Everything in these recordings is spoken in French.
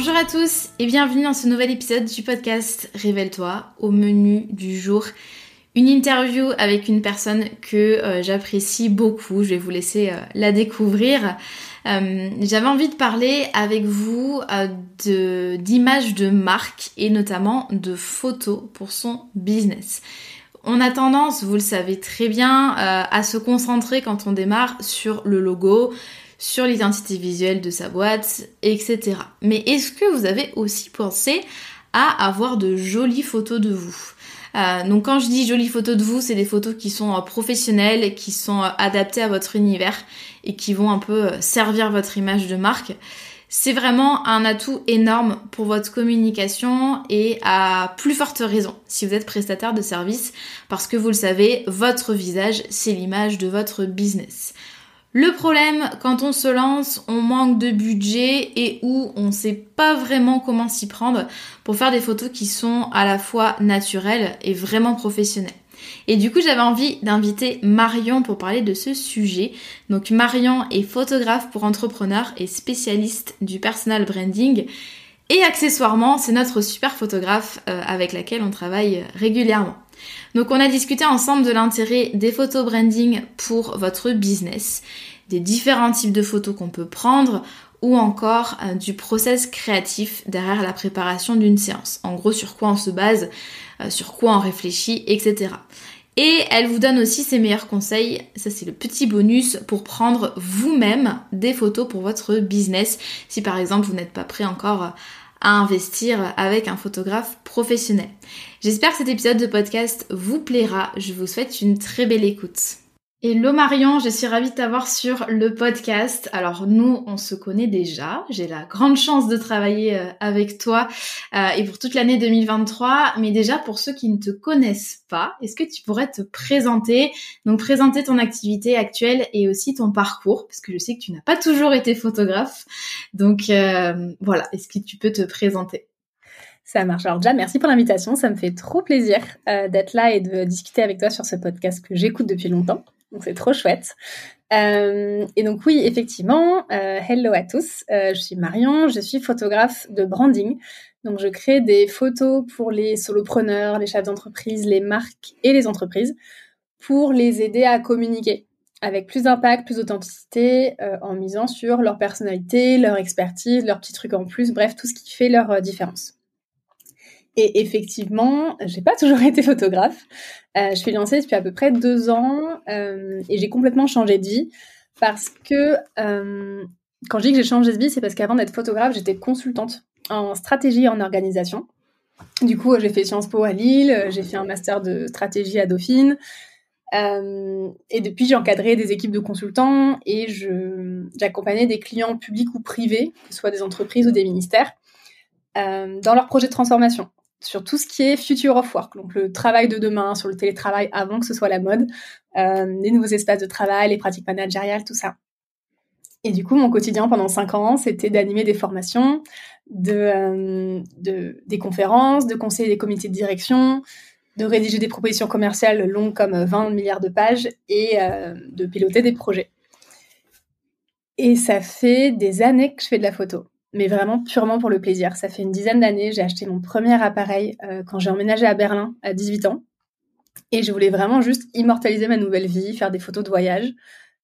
Bonjour à tous et bienvenue dans ce nouvel épisode du podcast Révèle-toi. Au menu du jour, une interview avec une personne que euh, j'apprécie beaucoup. Je vais vous laisser euh, la découvrir. Euh, j'avais envie de parler avec vous de d'images de marque et notamment de photos pour son business. On a tendance, vous le savez très bien, à se concentrer quand on démarre sur le logo, sur l'identité visuelle de sa boîte, etc. Mais est-ce que vous avez aussi pensé à avoir de jolies photos de vous? Euh, donc quand je dis jolies photos de vous, c'est des photos qui sont euh, professionnelles, qui sont euh, adaptées à votre univers et qui vont un peu servir votre image de marque. C'est vraiment un atout énorme pour votre communication et à plus forte raison si vous êtes prestataire de service parce que vous le savez, votre visage, c'est l'image de votre business. Le problème, quand on se lance, on manque de budget et où on sait pas vraiment comment s'y prendre pour faire des photos qui sont à la fois naturelles et vraiment professionnelles. Et du coup, j'avais envie d'inviter Marion pour parler de ce sujet. Donc Marion est photographe pour entrepreneurs et spécialiste du personal branding. Et accessoirement, c'est notre super photographe euh, avec laquelle on travaille régulièrement. Donc on a discuté ensemble de l'intérêt des photos branding pour votre business, des différents types de photos qu'on peut prendre ou encore euh, du process créatif derrière la préparation d'une séance. En gros, sur quoi on se base, euh, sur quoi on réfléchit, etc. Et elle vous donne aussi ses meilleurs conseils, ça c'est le petit bonus pour prendre vous-même des photos pour votre business si par exemple vous n'êtes pas prêt encore à investir avec un photographe professionnel. J'espère que cet épisode de podcast vous plaira. Je vous souhaite une très belle écoute. Hello Marion, je suis ravie de t'avoir sur le podcast. Alors nous, on se connaît déjà. J'ai la grande chance de travailler euh, avec toi euh, et pour toute l'année 2023. Mais déjà pour ceux qui ne te connaissent pas, est-ce que tu pourrais te présenter? Donc présenter ton activité actuelle et aussi ton parcours, parce que je sais que tu n'as pas toujours été photographe. Donc euh, voilà, est-ce que tu peux te présenter? Ça marche. Alors déjà, merci pour l'invitation. Ça me fait trop plaisir d'être là et de discuter avec toi sur ce podcast que j'écoute depuis longtemps. Donc c'est trop chouette. Euh, et donc oui, effectivement, euh, hello à tous. Euh, je suis Marion, je suis photographe de branding. Donc je crée des photos pour les solopreneurs, les chefs d'entreprise, les marques et les entreprises pour les aider à communiquer avec plus d'impact, plus d'authenticité, en misant sur leur personnalité, leur expertise, leurs petits trucs en plus, bref, tout ce qui fait leur différence. Et effectivement, j'ai pas toujours été photographe. Euh, je suis lancée depuis à peu près deux ans euh, et j'ai complètement changé de vie parce que euh, quand je dis que j'ai changé de vie, c'est parce qu'avant d'être photographe, j'étais consultante en stratégie et en organisation. Du coup, j'ai fait Sciences Po à Lille, j'ai fait un master de stratégie à Dauphine. et depuis, j'ai des équipes de consultants et j'accompagnais des clients publics ou privés, que ce soit des entreprises ou des ministères, dans leurs projets de transformation sur tout ce qui est future of work, donc le travail de demain, sur le télétravail avant que ce soit la mode, euh, les nouveaux espaces de travail, les pratiques managériales, tout ça. Et du coup, mon quotidien pendant cinq ans, c'était d'animer des formations, de, euh, de, des conférences, de conseiller des comités de direction, de rédiger des propositions commerciales longues comme 20 milliards de pages et de piloter des projets. Et ça fait des années que je fais de la photo, mais vraiment purement pour le plaisir. Ça fait une dizaine d'années, j'ai acheté mon premier appareil quand j'ai emménagé à Berlin à 18 ans. Et je voulais vraiment juste immortaliser ma nouvelle vie, faire des photos de voyage.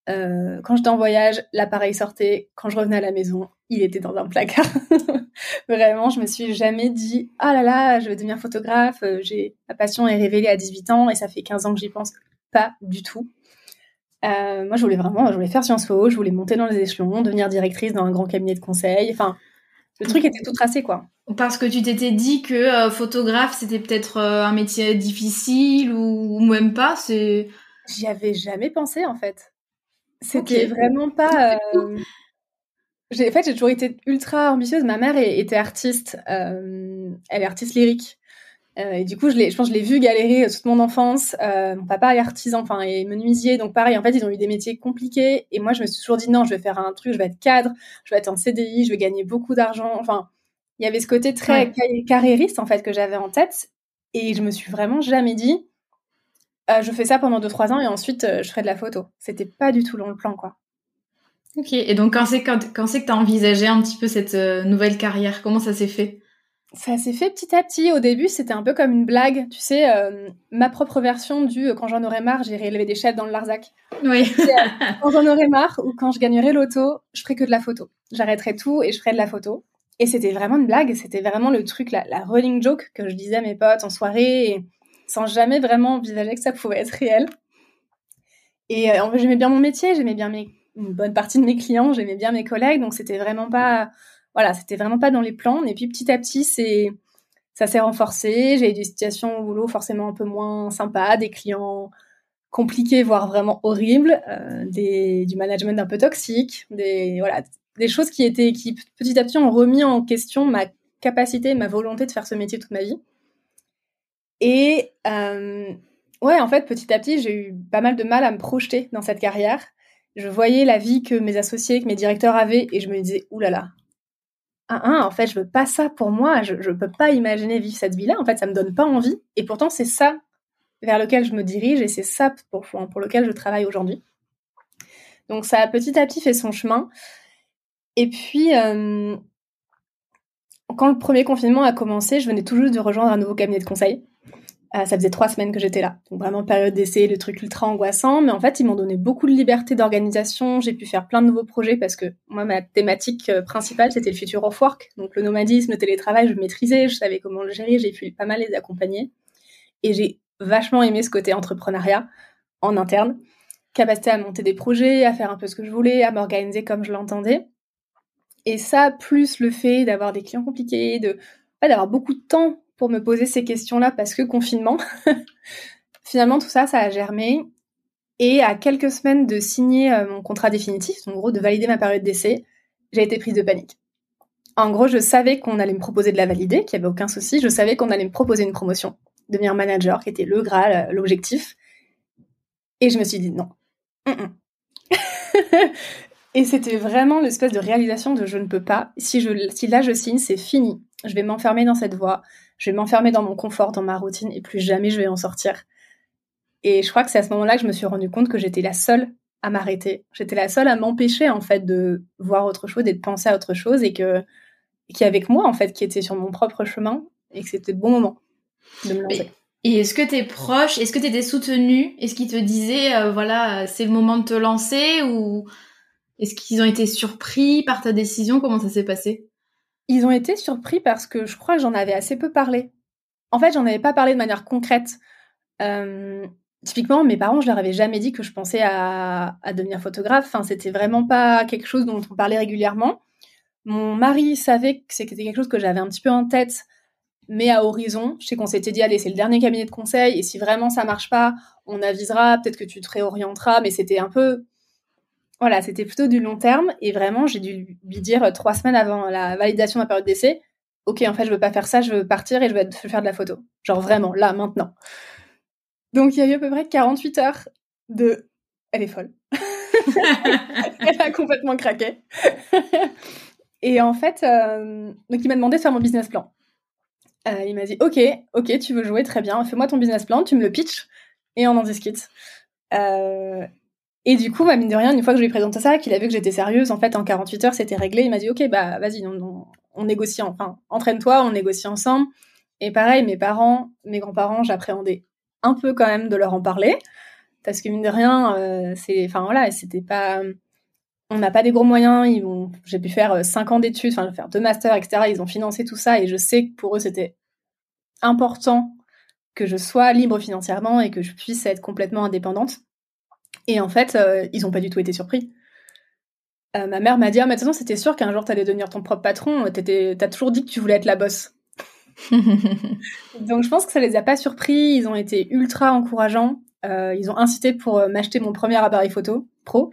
Euh, quand j'étais en voyage, l'appareil sortait. Quand je revenais à la maison, il était dans un placard. vraiment, je me suis jamais dit ah là là, je vais devenir photographe. Euh, j'ai ma passion est révélée à 18 ans et ça fait 15 ans que j'y pense pas du tout. Euh, moi, je voulais vraiment, je voulais faire Sciences Po, je voulais monter dans les échelons, devenir directrice dans un grand cabinet de conseil. Enfin, le truc était tout tracé, quoi. Parce que tu t'étais dit que euh, photographe, c'était peut-être euh, un métier difficile ou, même pas. C'est. J'y avais jamais pensé en fait. C'était vraiment pas. En fait, j'ai toujours été ultra ambitieuse. Ma mère était artiste. Elle est artiste lyrique. Euh, et du coup, je, je pense que je l'ai vu galérer toute mon enfance. Euh, mon papa est artisan, enfin, est menuisier, donc pareil. En fait, ils ont eu des métiers compliqués. Et moi, je me suis toujours dit non, je vais faire un truc, je vais être cadre, je vais être en CDI, je vais gagner beaucoup d'argent. Enfin, il y avait ce côté très carriériste en fait que j'avais en tête. Et je me suis vraiment jamais dit, euh, je fais ça pendant 2-3 ans et ensuite je ferai de la photo. C'était pas du tout dans le plan, quoi. Ok. Et donc, quand c'est quand, quand que t'as envisagé un petit peu cette nouvelle carrière Comment ça s'est fait? Ça s'est fait petit à petit. Au début, c'était un peu comme une blague. Tu sais, euh, ma propre version du euh, quand j'en aurai marre, j'irai élever des chefs dans le Larzac. Oui. Euh, quand j'en aurai marre ou quand je gagnerai l'auto, je ferai que de la photo. J'arrêterai tout et je ferai de la photo. Et c'était vraiment une blague. C'était vraiment le truc, la, la, running joke que je disais à mes potes en soirée sans jamais vraiment envisager que ça pouvait être réel. Et j'aimais bien mon métier, j'aimais bien mes, une bonne partie de mes clients, j'aimais bien mes collègues. Donc c'était vraiment pas voilà, c'était vraiment pas dans les plans. Et puis petit à petit, c'est ça s'est renforcé. J'ai eu des situations au boulot forcément un peu moins sympas, des clients compliqués, voire vraiment horribles, euh, du management un peu toxique, des voilà, des choses qui étaient qui petit à petit ont remis en question ma capacité, ma volonté de faire ce métier toute ma vie. Et euh, ouais, en fait, petit à petit, j'ai eu pas mal de mal à me projeter dans cette carrière. Je voyais la vie que mes associés, que mes directeurs avaient, et je me disais, oulala, ah, en fait, je veux pas ça pour moi, je, je peux pas imaginer vivre cette vie-là, en fait, ça me donne pas envie. Et pourtant, c'est ça vers lequel je me dirige et c'est ça pour, pour lequel je travaille aujourd'hui. Donc, ça a petit à petit fait son chemin. Et puis, euh, quand le premier confinement a commencé, je venais tout juste de rejoindre un nouveau cabinet de conseil. Euh, ça faisait trois semaines que j'étais là. Donc vraiment période d'essai, le truc ultra angoissant. Mais en fait, ils m'ont donné beaucoup de liberté d'organisation. J'ai pu faire plein de nouveaux projets parce que moi, ma thématique euh, principale, c'était le futur of work. Donc le nomadisme, le télétravail, je maîtrisais, je savais comment le gérer, j'ai pu pas mal les accompagner. Et j'ai vachement aimé ce côté entrepreneuriat en interne. Capacité à monter des projets, à faire un peu ce que je voulais, à m'organiser comme je l'entendais. Et ça, plus le fait d'avoir des clients compliqués, de d'avoir beaucoup de temps pour me poser ces questions-là parce que confinement. Finalement, tout ça, ça a germé. Et à quelques semaines de signer euh, mon contrat définitif, en gros de valider ma période d'essai, j'ai été prise de panique. En gros, je savais qu'on allait me proposer de la valider, qu'il n'y avait aucun souci. Je savais qu'on allait me proposer une promotion, devenir manager, qui était le Graal, euh, l'objectif. Et je me suis dit non. et c'était vraiment l'espèce de réalisation de je ne peux pas. Si, je, si là je signe, c'est fini. Je vais m'enfermer dans cette voie je vais m'enfermer dans mon confort, dans ma routine, et plus jamais je vais en sortir. Et je crois que c'est à ce moment-là que je me suis rendu compte que j'étais la seule à m'arrêter. J'étais la seule à m'empêcher, en fait, de voir autre chose et de penser à autre chose, et que, qui avec moi, en fait, qui était sur mon propre chemin, et que c'était le bon moment de me lancer. Et est-ce que tes proches, est-ce que tu étais soutenue? Est-ce qu'ils te disaient, euh, voilà, c'est le moment de te lancer Ou est-ce qu'ils ont été surpris par ta décision? Comment ça s'est passé? Ils ont été surpris parce que je crois que j'en avais assez peu parlé. En fait, j'en avais pas parlé de manière concrète. Euh, typiquement, mes parents, je leur avais jamais dit que je pensais à, devenir photographe. Enfin, c'était vraiment pas quelque chose dont on parlait régulièrement. Mon mari savait que c'était quelque chose que j'avais un petit peu en tête, mais à horizon. Je sais qu'on s'était dit, allez, c'est le dernier cabinet de conseil, et si vraiment ça marche pas, on avisera, peut-être que tu te réorienteras, mais c'était un peu voilà, c'était plutôt du long terme. Et vraiment, j'ai dû lui dire euh, trois semaines avant la validation de ma période d'essai, ok, en fait, je veux pas faire ça, je veux partir et je veux faire de la photo. Genre vraiment, là, maintenant. Donc, il y a eu à peu près 48 heures de... Elle est folle. Elle a complètement craqué. et en fait, euh, donc il m'a demandé de faire mon business plan. Euh, il m'a dit ok, ok, tu veux jouer très bien, fais-moi ton business plan, tu me le pitches et on en discute. Euh, et du coup, bah, mine de rien, une fois que je lui ai ça, qu'il a vu que j'étais sérieuse, en fait, en 48 heures, c'était réglé. Il m'a dit ok, bah vas-y, on, on, négocie, enfin, entraîne-toi, on négocie ensemble. Et pareil, mes parents, mes grands-parents, j'appréhendais un peu quand même de leur en parler parce que mine de rien, euh, c'est, enfin voilà, c'était pas on n'a pas des gros moyens. J'ai pu faire 5 euh, ans d'études, enfin faire deux masters, etc. Ils ont financé tout ça et je sais que pour eux c'était important que je sois libre financièrement et que je puisse être complètement indépendante. Et en fait, euh, ils n'ont pas du tout été surpris. Euh, ma mère m'a dit ah, mais de toute façon c'était sûr qu'un jour t'allais devenir ton propre patron. T'as toujours dit que tu voulais être la bosse. Donc je pense que ça les a pas surpris. Ils ont été ultra encourageants. ils ont incité pour m'acheter mon premier appareil photo pro.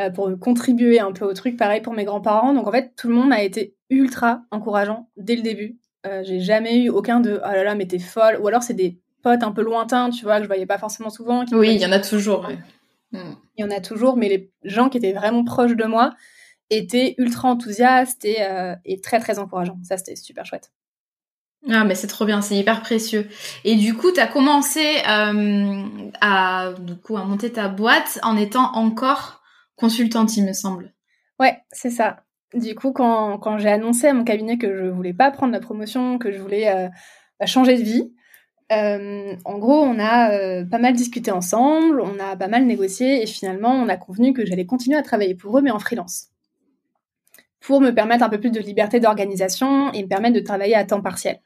Euh, pour contribuer un peu au truc. Pareil pour mes grands-parents. Donc en fait, tout le monde a été ultra encourageant dès le début. Euh, j'ai jamais eu aucun de oh là là, mais t'es folle. Ou alors c'est des potes un peu lointains, tu vois, que je voyais pas forcément souvent. oui, il y en a toujours. Hmm. Il y en a toujours, mais les gens qui étaient vraiment proches de moi étaient ultra enthousiastes et, euh, et très très encourageants. Ça, c'était super chouette. Ah mais c'est trop bien, c'est hyper précieux. Et du coup, tu as commencé euh, à du coup à monter ta boîte en étant encore consultante, il me semble. Ouais, c'est ça. Du coup, quand, quand j'ai annoncé à mon cabinet que je voulais pas prendre la promotion, que je voulais euh, changer de vie, euh, en gros, on a euh, pas mal discuté ensemble, on a pas mal négocié et finalement, on a convenu que j'allais continuer à travailler pour eux, mais en freelance. Pour me permettre un peu plus de liberté d'organisation et me permettre de travailler à temps partiel.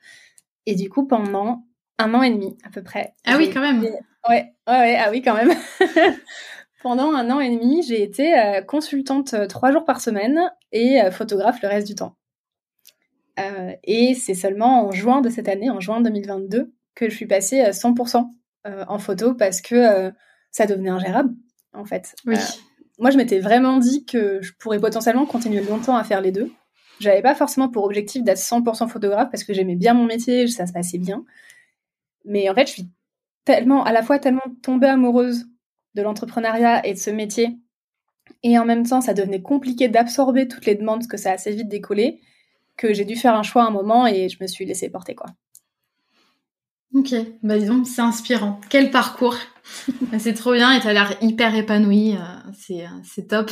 Et du coup, pendant un an et demi à peu près. Ah oui, quand même. Ouais, ouais, ouais, ah oui, quand même. Pendant un an et demi, j'ai été euh, consultante trois jours par semaine et photographe le reste du temps. et c'est seulement en juin de cette année, en juin 2022, que je suis passée 100% en photo parce que ça devenait ingérable, en fait. Oui. moi, je m'étais vraiment dit que je pourrais potentiellement continuer longtemps à faire les deux. J'avais pas forcément pour objectif d'être 100% photographe parce que j'aimais bien mon métier, ça se passait bien. Mais en fait, je suis tellement, à la fois tellement tombée amoureuse de l'entrepreneuriat et de ce métier. Et en même temps, ça devenait compliqué d'absorber toutes les demandes parce que ça a assez vite décollé, que j'ai dû faire un choix à un moment et je me suis laissée porter quoi. Ok, bah disons, c'est inspirant. Quel parcours C'est trop bien et t'as l'air hyper épanoui, euh, c'est euh, c'est top.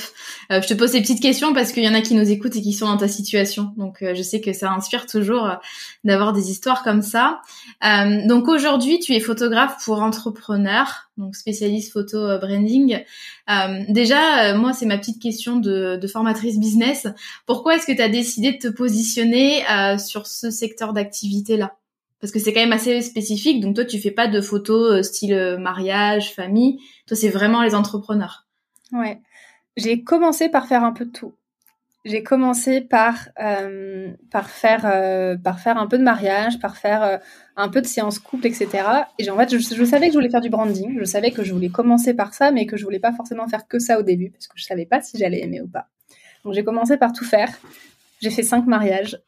Euh, je te pose ces petites questions parce qu'il y en a qui nous écoutent et qui sont dans ta situation, donc je sais que ça inspire toujours d'avoir des histoires comme ça. donc aujourd'hui, tu es photographe pour entrepreneurs, donc spécialiste photo branding. déjà, moi, c'est ma petite question de, de formatrice business. Pourquoi est-ce que tu as décidé de te positionner sur ce secteur d'activité-là? Parce que c'est quand même assez spécifique. Donc toi, tu fais pas de photos euh, style euh, mariage, famille. Toi, c'est vraiment les entrepreneurs. Ouais. J'ai commencé par faire un peu de tout. J'ai commencé par euh, par faire par faire un peu de mariage, par faire un peu de séances couple, etc. Et en fait, je, je, savais que je voulais faire du branding. Je savais que je voulais commencer par ça, mais que je voulais pas forcément faire que ça au début parce que je savais pas si j'allais aimer ou pas. Donc j'ai commencé par tout faire. J'ai fait cinq mariages.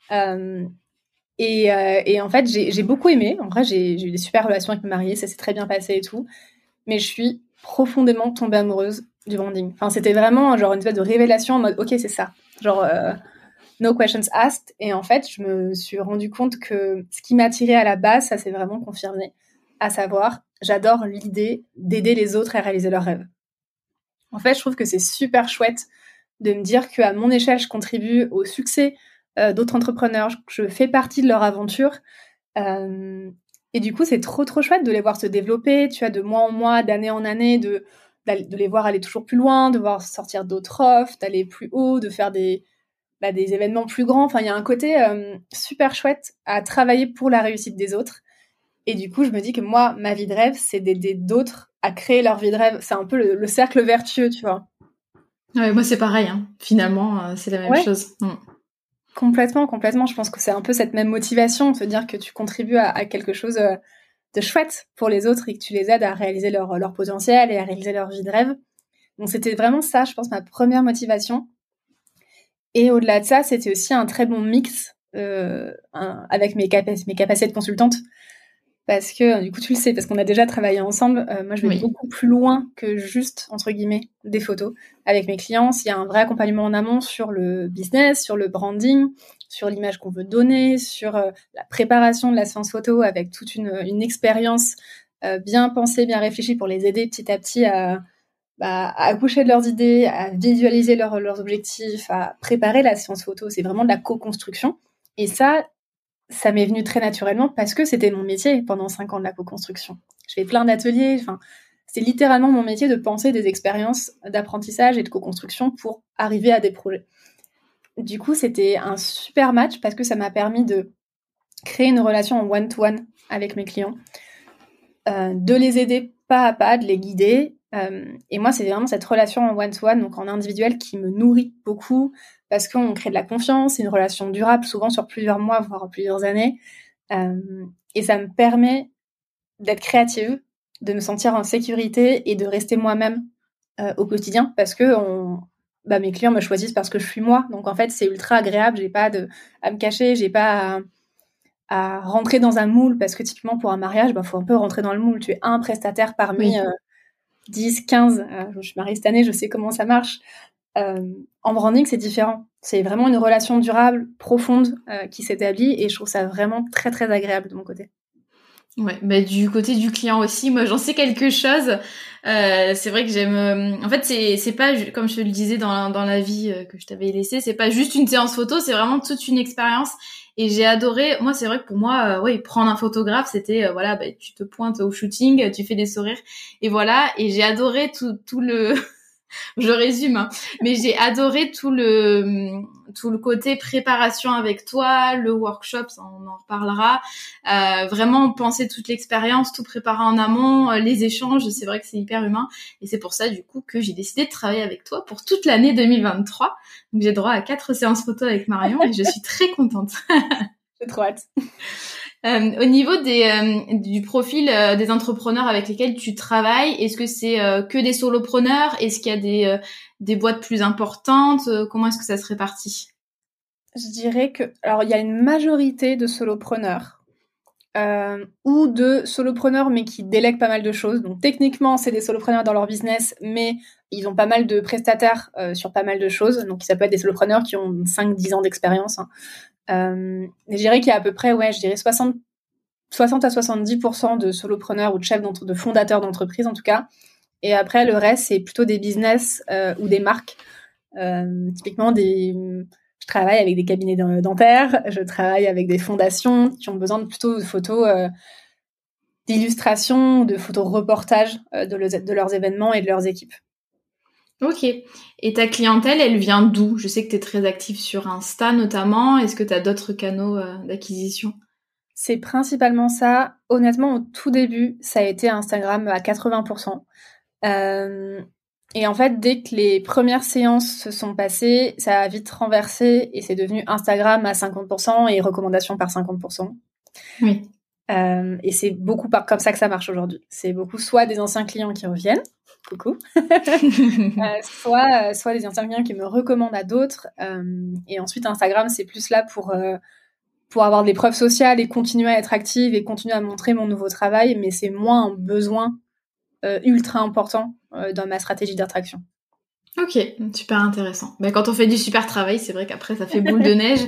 Et, euh, et, en fait, j'ai beaucoup aimé. En vrai, j'ai eu des super relations avec mes mariés, ça s'est très bien passé et tout. Mais je suis profondément tombée amoureuse du branding. Enfin, c'était vraiment genre une espèce de révélation en mode, ok, c'est ça. Genre, euh, no questions asked. Et en fait, je me suis rendu compte que ce qui m'attirait à la base, ça s'est vraiment confirmé. À savoir, j'adore l'idée d'aider les autres à réaliser leurs rêves. En fait, je trouve que c'est super chouette de me dire qu'à mon échelle, je contribue au succès euh, d'autres entrepreneurs, je fais partie de leur aventure. Euh, et du coup, c'est trop trop chouette de les voir se développer, tu as de mois en mois, d'année en année, de, de les voir aller toujours plus loin, de voir sortir d'autres offres, d'aller plus haut, de faire des, bah, des événements plus grands. Enfin, il y a un côté euh, super chouette à travailler pour la réussite des autres. Et du coup, je me dis que moi, ma vie de rêve, c'est d'aider d'autres à créer leur vie de rêve. C'est un peu le, cercle vertueux, tu vois. Ouais, moi, c'est pareil. Hein. Finalement, c'est la même chose. Mm. Complètement, complètement. Je pense que c'est un peu cette même motivation, se dire que tu contribues à, quelque chose euh, de chouette pour les autres et que tu les aides à réaliser leur, leur potentiel et à réaliser leur vie de rêve. Donc c'était vraiment ça, je pense, ma première motivation. Et au-delà de ça, c'était aussi un très bon mix euh, avec mes, mes capacités de consultante. Parce que du coup tu le sais parce qu'on a déjà travaillé ensemble. Euh, moi, je vais beaucoup plus loin que juste entre guillemets des photos avec mes clients. S'il y a un vrai accompagnement en amont sur le business, sur le branding, sur l'image qu'on veut donner, sur euh, la préparation de la séance photo avec toute une, une expérience euh, bien pensée, bien réfléchie pour les aider petit à petit à, bah, à accoucher de leurs idées, à visualiser leurs objectifs, à préparer la séance photo. C'est vraiment de la co-construction. Et ça, ça m'est venu très naturellement parce que c'était mon métier pendant cinq ans de la co-construction. Je fais plein d'ateliers, enfin, c'est littéralement mon métier de penser des expériences d'apprentissage et de co-construction pour arriver à des projets. Du coup, c'était un super match parce que ça m'a permis de créer une relation en one-to-one avec mes clients, euh, de les aider pas à pas, de les guider. Euh, et moi, c'est vraiment cette relation en one-to-one, donc en individuel, qui me nourrit beaucoup, parce qu'on crée de la confiance, une relation durable, souvent sur plusieurs mois, voire plusieurs années. Euh, et ça me permet d'être créative, de me sentir en sécurité et de rester moi-même euh, au quotidien parce que on, bah, mes clients me choisissent parce que je suis moi. Donc en fait, c'est ultra agréable. J'ai pas de, à me cacher, j'ai pas à, rentrer dans un moule parce que typiquement pour un mariage, bah, faut un peu rentrer dans le moule. Tu es un prestataire parmi 10, 15. Euh, je suis mariée cette année, je sais comment ça marche. Euh, en branding, c'est différent. C'est vraiment une relation durable, profonde, euh, qui s'établit et je trouve ça vraiment très très agréable de mon côté. Ouais, bah du côté du client aussi, moi j'en sais quelque chose. Euh, c'est vrai que j'aime. En fait, c'est c'est pas comme je te le disais dans dans la vie que je t'avais laissé, c'est pas juste une séance photo, c'est vraiment toute une expérience. Et j'ai adoré. Moi, c'est vrai que pour moi, oui, prendre un photographe, c'était voilà, bah, tu te pointes au shooting, tu fais des sourires et voilà. Et j'ai adoré tout tout le je résume, hein. mais j'ai adoré tout le tout le côté préparation avec toi, le workshop, on en reparlera. Euh, vraiment penser toute l'expérience, tout préparer en amont, euh, les échanges, c'est vrai que c'est hyper humain, et c'est pour ça du coup que j'ai décidé de travailler avec toi pour toute l'année 2023. Donc j'ai droit à quatre séances photo avec Marion et je suis très contente. j'ai trop hâte. Euh, au niveau euh, du profil euh, des entrepreneurs avec lesquels tu travailles, est-ce que c'est que des solopreneurs? Est-ce qu'il y a des, boîtes plus importantes? Comment est-ce que ça se répartit? Je dirais que alors il y a une majorité de solopreneurs ou de solopreneurs mais qui délèguent pas mal de choses. Donc techniquement c'est des solopreneurs dans leur business, mais ils ont pas mal de prestataires sur pas mal de choses. Donc ça peut être des solopreneurs qui ont 5-10 ans d'expérience. Hein. Je dirais qu'il y a à peu près, ouais, je dirais 60, 60 à 70% de solopreneurs ou de chefs de fondateurs d'entreprises en tout cas. Et après, le reste, c'est plutôt des business euh, ou des marques. Euh, typiquement, des, je travaille avec des cabinets dentaires, je travaille avec des fondations qui ont besoin de plutôt de photos euh, d'illustration, de photos reportages euh, de, de leurs événements et de leurs équipes. Ok. Et ta clientèle, elle vient d'où? Je sais que tu es très active sur Insta notamment. Est-ce que tu as d'autres canaux d'acquisition? C'est principalement ça. Honnêtement, au tout début, ça a été Instagram à 80%. Euh, et en fait, dès que les premières séances se sont passées, ça a vite renversé et c'est devenu Instagram à 50% et recommandations par 50%. Oui. Euh, et c'est beaucoup par, comme ça que ça marche aujourd'hui. C'est beaucoup soit des anciens clients qui reviennent, coucou, euh, soit, soit des anciens clients qui me recommandent à d'autres. Et ensuite, Instagram, c'est plus là pour, pour avoir des preuves sociales et continuer à être active et continuer à montrer mon nouveau travail, mais c'est moins un besoin ultra important dans ma stratégie d'attraction. Ok, super intéressant. Ben, quand on fait du super travail, c'est vrai qu'après ça fait boule de neige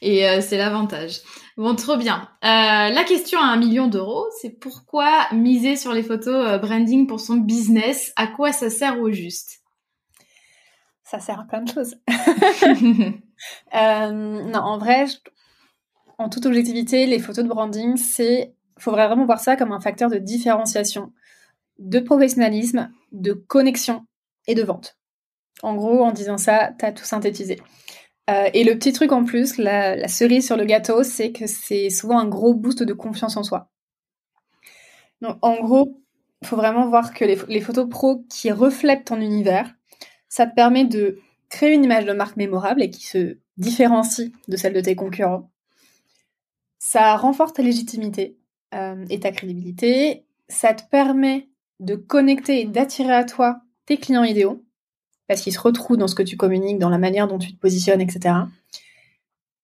et c'est l'avantage. Bon, trop bien. Euh, la question à un million d'euros, c'est pourquoi miser sur les photos euh, branding pour son business? À quoi ça sert au juste? Ça sert à plein de choses. euh, non, en vrai, en toute objectivité, les photos de branding, c'est, faut vraiment voir ça comme un facteur de différenciation, de professionnalisme, de connexion et de vente. En gros, en disant ça, tu as tout synthétisé. Euh, et le petit truc en plus, la, cerise sur le gâteau, c'est que c'est souvent un gros boost de confiance en soi. Donc, en gros, il faut vraiment voir que les, photos pro qui reflètent ton univers, ça te permet de créer une image de marque mémorable et qui se différencie de celle de tes concurrents. Ça renforce ta légitimité euh, et ta crédibilité. Ça te permet de connecter et d'attirer à toi tes clients idéaux parce qu'ils se retrouvent dans ce que tu communiques, dans la manière dont tu te positionnes, etc.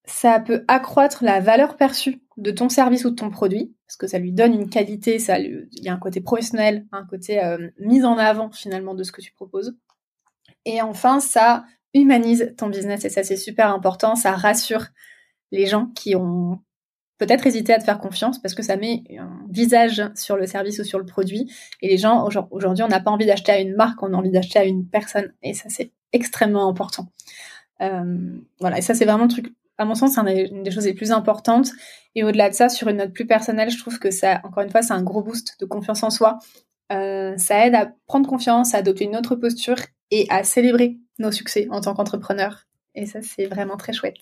Ça peut accroître la valeur perçue de ton service ou de ton produit, parce que ça lui donne une qualité, il y a un côté professionnel, un côté euh, mise en avant finalement de ce que tu proposes. Et enfin, ça humanise ton business et ça c'est super important, ça rassure les gens qui ont peut-être hésité à te faire confiance parce que ça met un visage sur le service ou sur le produit. Et les gens, aujourd'hui, on n'a pas envie d'acheter à une marque, on a envie d'acheter à une personne. Et ça, c'est extrêmement important. Euh, voilà, et ça, c'est vraiment le truc, à mon sens, c'est une des choses les plus importantes. Et au-delà de ça, sur une note plus personnelle, je trouve que ça, encore une fois, c'est un gros boost de confiance en soi. Euh, ça aide à prendre confiance, à adopter une autre posture et à célébrer nos succès en tant qu'entrepreneur. Et ça, c'est vraiment très chouette.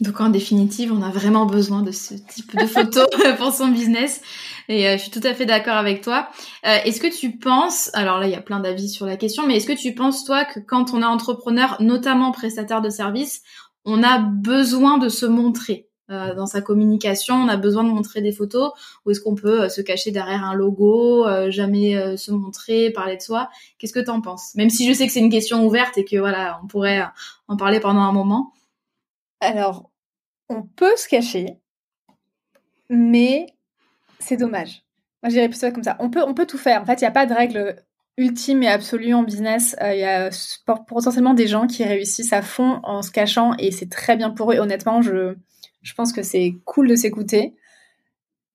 Donc en définitive, on a vraiment besoin de ce type de photos pour son business. Et euh, je suis tout à fait d'accord avec toi. Euh, est-ce que tu penses, alors là il y a plein d'avis sur la question, mais est-ce que tu penses toi que quand on est entrepreneur, notamment prestataire de services, on a besoin de se montrer euh, dans sa communication, on a besoin de montrer des photos ou est-ce qu'on peut se cacher derrière un logo, jamais se montrer, parler de soi? Qu'est-ce que tu en penses? Même si je sais que c'est une question ouverte et que voilà, on pourrait en parler pendant un moment. Alors, on peut se cacher, mais c'est dommage. Moi, je dirais plutôt comme ça. On peut, on peut tout faire. En fait, il n'y a pas de règle ultime et absolue en business. Euh, il y a potentiellement des gens qui réussissent à fond en se cachant et c'est très bien pour eux. honnêtement, je, je pense que c'est cool de s'écouter.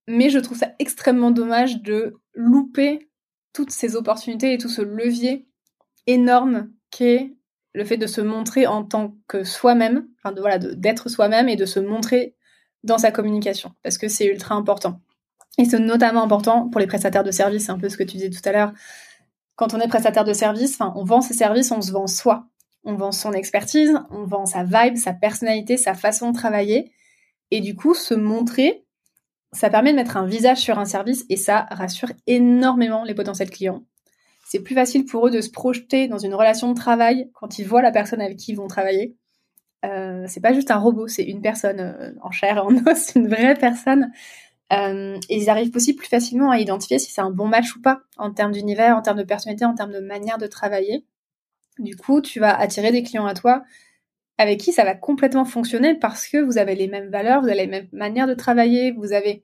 Mais je trouve ça extrêmement dommage de louper toutes ces opportunités et tout ce levier énorme qu'est le fait de se montrer en tant que soi-même, enfin de d'être soi-même et de se montrer dans sa communication, parce que c'est ultra important. Et c'est notamment important pour les prestataires de services, c'est un peu ce que tu disais tout à l'heure. Quand on est prestataire de service, on vend ses services, on se vend soi. On vend son expertise, on vend sa vibe, sa personnalité, sa façon de travailler. Et du coup, se montrer, ça permet de mettre un visage sur un service et ça rassure énormément les potentiels clients c'est plus facile pour eux de se projeter dans une relation de travail quand ils voient la personne avec qui ils vont travailler. Euh, c'est pas juste un robot, c'est une personne euh, en chair et en os, une vraie personne. Euh, et ils arrivent aussi plus facilement à identifier si c'est un bon match ou pas en termes d'univers, en termes de personnalité, en termes de manière de travailler. Du coup, tu vas attirer des clients à toi avec qui ça va complètement fonctionner parce que vous avez les mêmes valeurs, vous avez les mêmes manières de travailler, vous avez...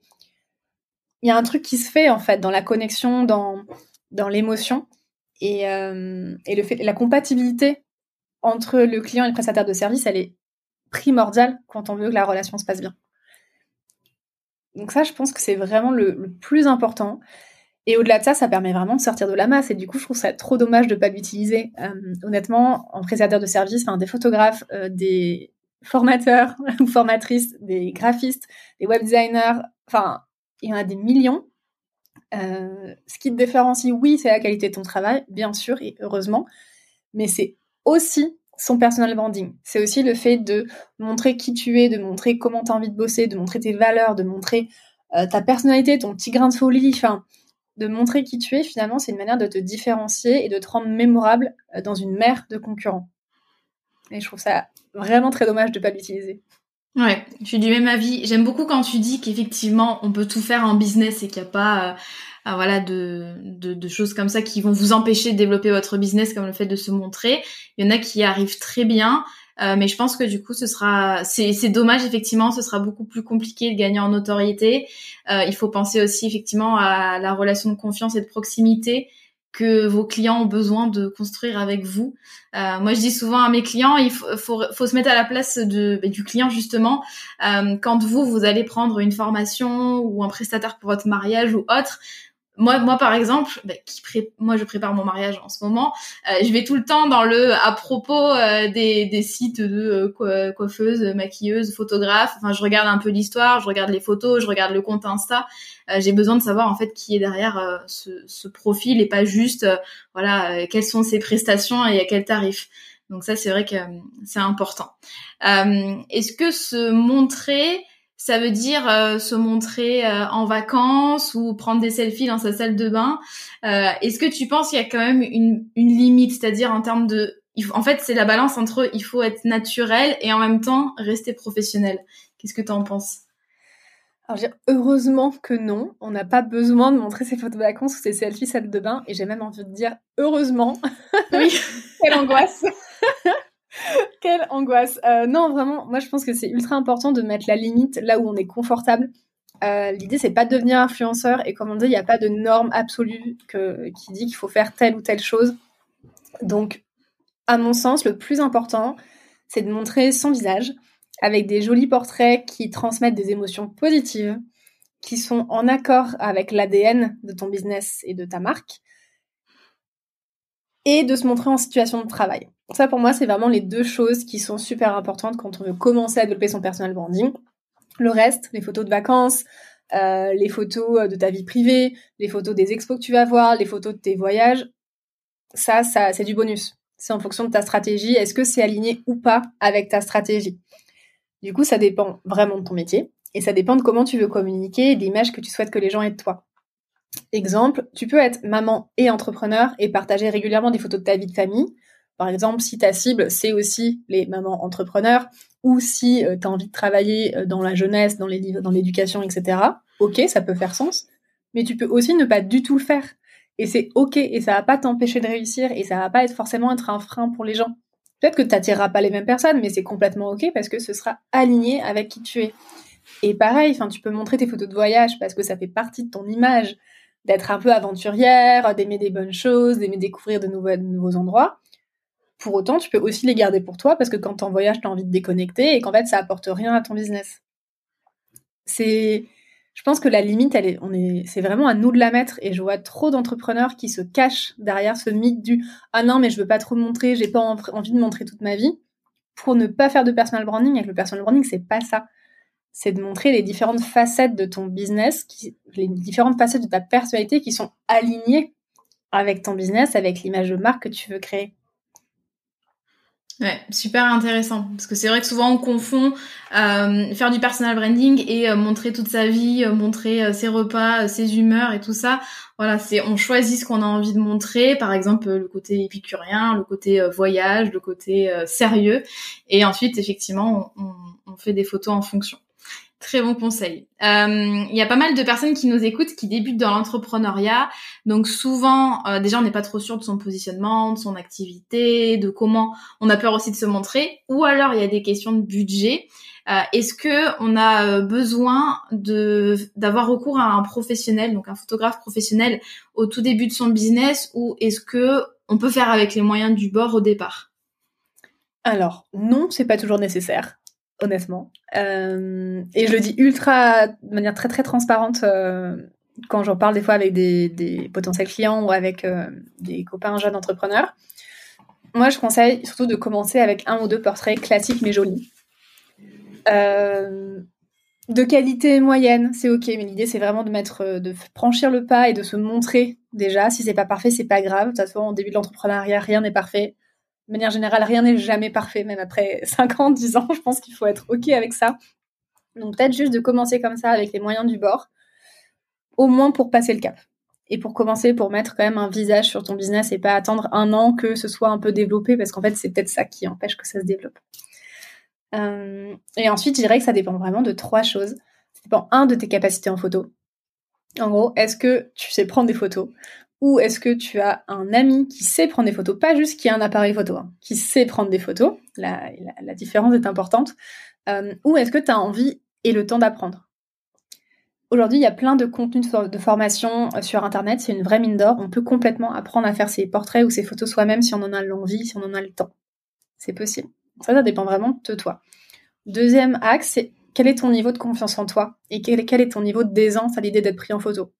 Il y a un truc qui se fait en fait dans la connexion, dans, dans l'émotion et, euh, et le fait, la compatibilité entre le client et le prestataire de service, elle est primordiale quand on veut que la relation se passe bien. Donc ça, je pense que c'est vraiment le, plus important. Et au-delà de ça, ça permet vraiment de sortir de la masse. Et du coup, je trouve ça trop dommage de ne pas l'utiliser. Euh, honnêtement, en prestataire de service, des photographes, euh, des formateurs ou formatrices, des graphistes, des web designers, enfin, il y en a des millions. Euh, ce qui te différencie, oui, c'est la qualité de ton travail, bien sûr, et heureusement, mais c'est aussi son personal branding. C'est aussi le fait de montrer qui tu es, de montrer comment tu as envie de bosser, de montrer tes valeurs, de montrer euh, ta personnalité, ton petit grain de folie, enfin, de montrer qui tu es, finalement, c'est une manière de te différencier et de te rendre mémorable euh, dans une mer de concurrents. Et je trouve ça vraiment très dommage de ne pas l'utiliser. Ouais, je suis du même avis. J'aime beaucoup quand tu dis qu'effectivement on peut tout faire en business et qu'il n'y a pas euh, euh, voilà de, de, choses comme ça qui vont vous empêcher de développer votre business comme le fait de se montrer. Il y en a qui arrivent très bien, euh, mais je pense que du coup ce sera c'est, c'est dommage effectivement, ce sera beaucoup plus compliqué de gagner en notoriété. il faut penser aussi effectivement à la relation de confiance et de proximité que vos clients ont besoin de construire avec vous. Euh, moi, je dis souvent à mes clients, il faut, faut, se mettre à la place de, bah, du client justement. Euh, quand vous, vous allez prendre une formation ou un prestataire pour votre mariage ou autre, moi, moi par exemple, bah, qui pré... moi je prépare mon mariage en ce moment, euh, je vais tout le temps dans le à propos euh, des, des sites de euh, coiffeuses, maquilleuses, photographes. Enfin, je regarde un peu l'histoire, je regarde les photos, je regarde le compte Insta. J'ai besoin de savoir en fait qui est derrière ce, ce, profil et pas juste voilà quelles sont ses prestations et à quel tarif. Donc ça, c'est vrai que c'est important. Est-ce que se montrer ça veut dire euh, se montrer euh, en vacances ou prendre des selfies dans sa salle de bain. Euh, est-ce que tu penses qu'il y a quand même une, une limite, c'est-à-dire en termes de... En fait, c'est la balance entre il faut être naturel et en même temps rester professionnel. Qu'est-ce que tu en penses? Alors, heureusement que non, on n'a pas besoin de montrer ses photos de vacances ou ses selfies salle de bain, et j'ai même envie de dire heureusement. Oui, quelle angoisse. Quelle angoisse. Euh, non, vraiment, moi je pense que c'est ultra important de mettre la limite là où on est confortable euh, l'idée c'est pas de devenir influenceur et comme on dit, il n'y a pas de norme absolue qui dit qu'il faut faire telle ou telle chose. Donc, à mon sens, le plus important, c'est de montrer son visage avec des jolis portraits qui transmettent des émotions positives, qui sont en accord avec l'ADN de ton business et de ta marque, et de se montrer en situation de travail. Ça, pour moi, c'est vraiment les deux choses qui sont super importantes quand on veut commencer à développer son personal branding. Le reste, les photos de vacances, euh, les photos de ta vie privée, les photos des expos que tu vas voir, les photos de tes voyages, ça, ça c'est du bonus. C'est en fonction de ta stratégie. Est-ce que c'est aligné ou pas avec ta stratégie? Du coup, ça dépend vraiment de ton métier et ça dépend de comment tu veux communiquer et l'image que tu souhaites que les gens aient de toi. Exemple, tu peux être maman et entrepreneur et partager régulièrement des photos de ta vie de famille. Par exemple, si ta cible, c'est aussi les mamans entrepreneurs, ou si euh, tu as envie de travailler euh, dans la jeunesse, dans l'éducation, etc. Ok, ça peut faire sens. Mais tu peux aussi ne pas du tout le faire. Et c'est ok, et ça va pas t'empêcher de réussir, et ça va pas être forcément être un frein pour les gens. Peut-être que tu n'attireras pas les mêmes personnes, mais c'est complètement ok parce que ce sera aligné avec qui tu es. Et pareil, tu peux montrer tes photos de voyage parce que ça fait partie de ton image, d'être un peu aventurière, d'aimer des bonnes choses, d'aimer découvrir de nouveaux, endroits. Pour autant, tu peux aussi les garder pour toi parce que quand tu en voyage, tu as envie de déconnecter et qu'en fait, ça apporte rien à ton business. C'est, je pense que la limite, elle est, on est, c'est vraiment à nous de la mettre et je vois trop d'entrepreneurs qui se cachent derrière ce mythe du ah non, mais je veux pas trop montrer, j'ai pas envie de montrer toute ma vie pour ne pas faire de personal branding. Avec le personal branding, c'est pas ça c'est de montrer les différentes facettes de ton business, les différentes facettes de ta personnalité qui sont alignées avec ton business, avec l'image de marque que tu veux créer. Ouais, super intéressant parce que c'est vrai que souvent on confond euh, faire du personal branding et euh, montrer toute sa vie, euh, montrer ses repas, ses humeurs et tout ça. Voilà, c'est on choisit ce qu'on a envie de montrer, par exemple le côté épicurien, le côté voyage, le côté sérieux, et ensuite effectivement on, on, fait des photos en fonction. Très bon conseil. Euh, il y a pas mal de personnes qui nous écoutent, qui débutent dans l'entrepreneuriat. Donc souvent, euh, déjà, on n'est pas trop sûr de son positionnement, de son activité, de comment on a peur aussi de se montrer. Ou alors, il y a des questions de budget. Euh, est-ce que on a besoin de d'avoir recours à un professionnel, donc un photographe professionnel, au tout début de son business, ou est-ce que on peut faire avec les moyens du bord au départ? Alors non, c'est pas toujours nécessaire honnêtement. Euh, et je le dis ultra, de manière très très transparente euh, quand j'en parle des fois avec des, potentiels clients ou avec euh, des copains jeunes entrepreneurs. Moi, je conseille surtout de commencer avec un ou deux portraits classiques mais jolis. de qualité moyenne, c'est ok, mais l'idée c'est vraiment de mettre, de franchir le pas et de se montrer déjà. Si c'est pas parfait, c'est pas grave. De toute façon, au début de l'entrepreneuriat, rien n'est parfait de manière générale, rien n'est jamais parfait, même après 50, 10 ans. Je pense qu'il faut être OK avec ça. Donc peut-être juste de commencer comme ça avec les moyens du bord, au moins pour passer le cap. Et pour commencer, pour mettre quand même un visage sur ton business et pas attendre un an que ce soit un peu développé, parce qu'en fait, c'est peut-être ça qui empêche que ça se développe. Euh, et ensuite, je dirais que ça dépend vraiment de trois choses. Ça dépend, un, de tes capacités en photo. En gros, est-ce que tu sais prendre des photos? Ou est-ce que tu as un ami qui sait prendre des photos, pas juste qui a un appareil photo, hein, qui sait prendre des photos, la, différence est importante, euh, ou est-ce que tu as envie et le temps d'apprendre? Aujourd'hui, il y a plein de contenus de, formation euh, sur Internet, c'est une vraie mine d'or, on peut complètement apprendre à faire ses portraits ou ses photos soi-même si on en a l'envie, si on en a le temps. C'est possible. Ça, ça dépend vraiment de toi. Deuxième axe, c'est quel est ton niveau de confiance en toi et quel est ton niveau d'aisance à l'idée d'être pris en photo?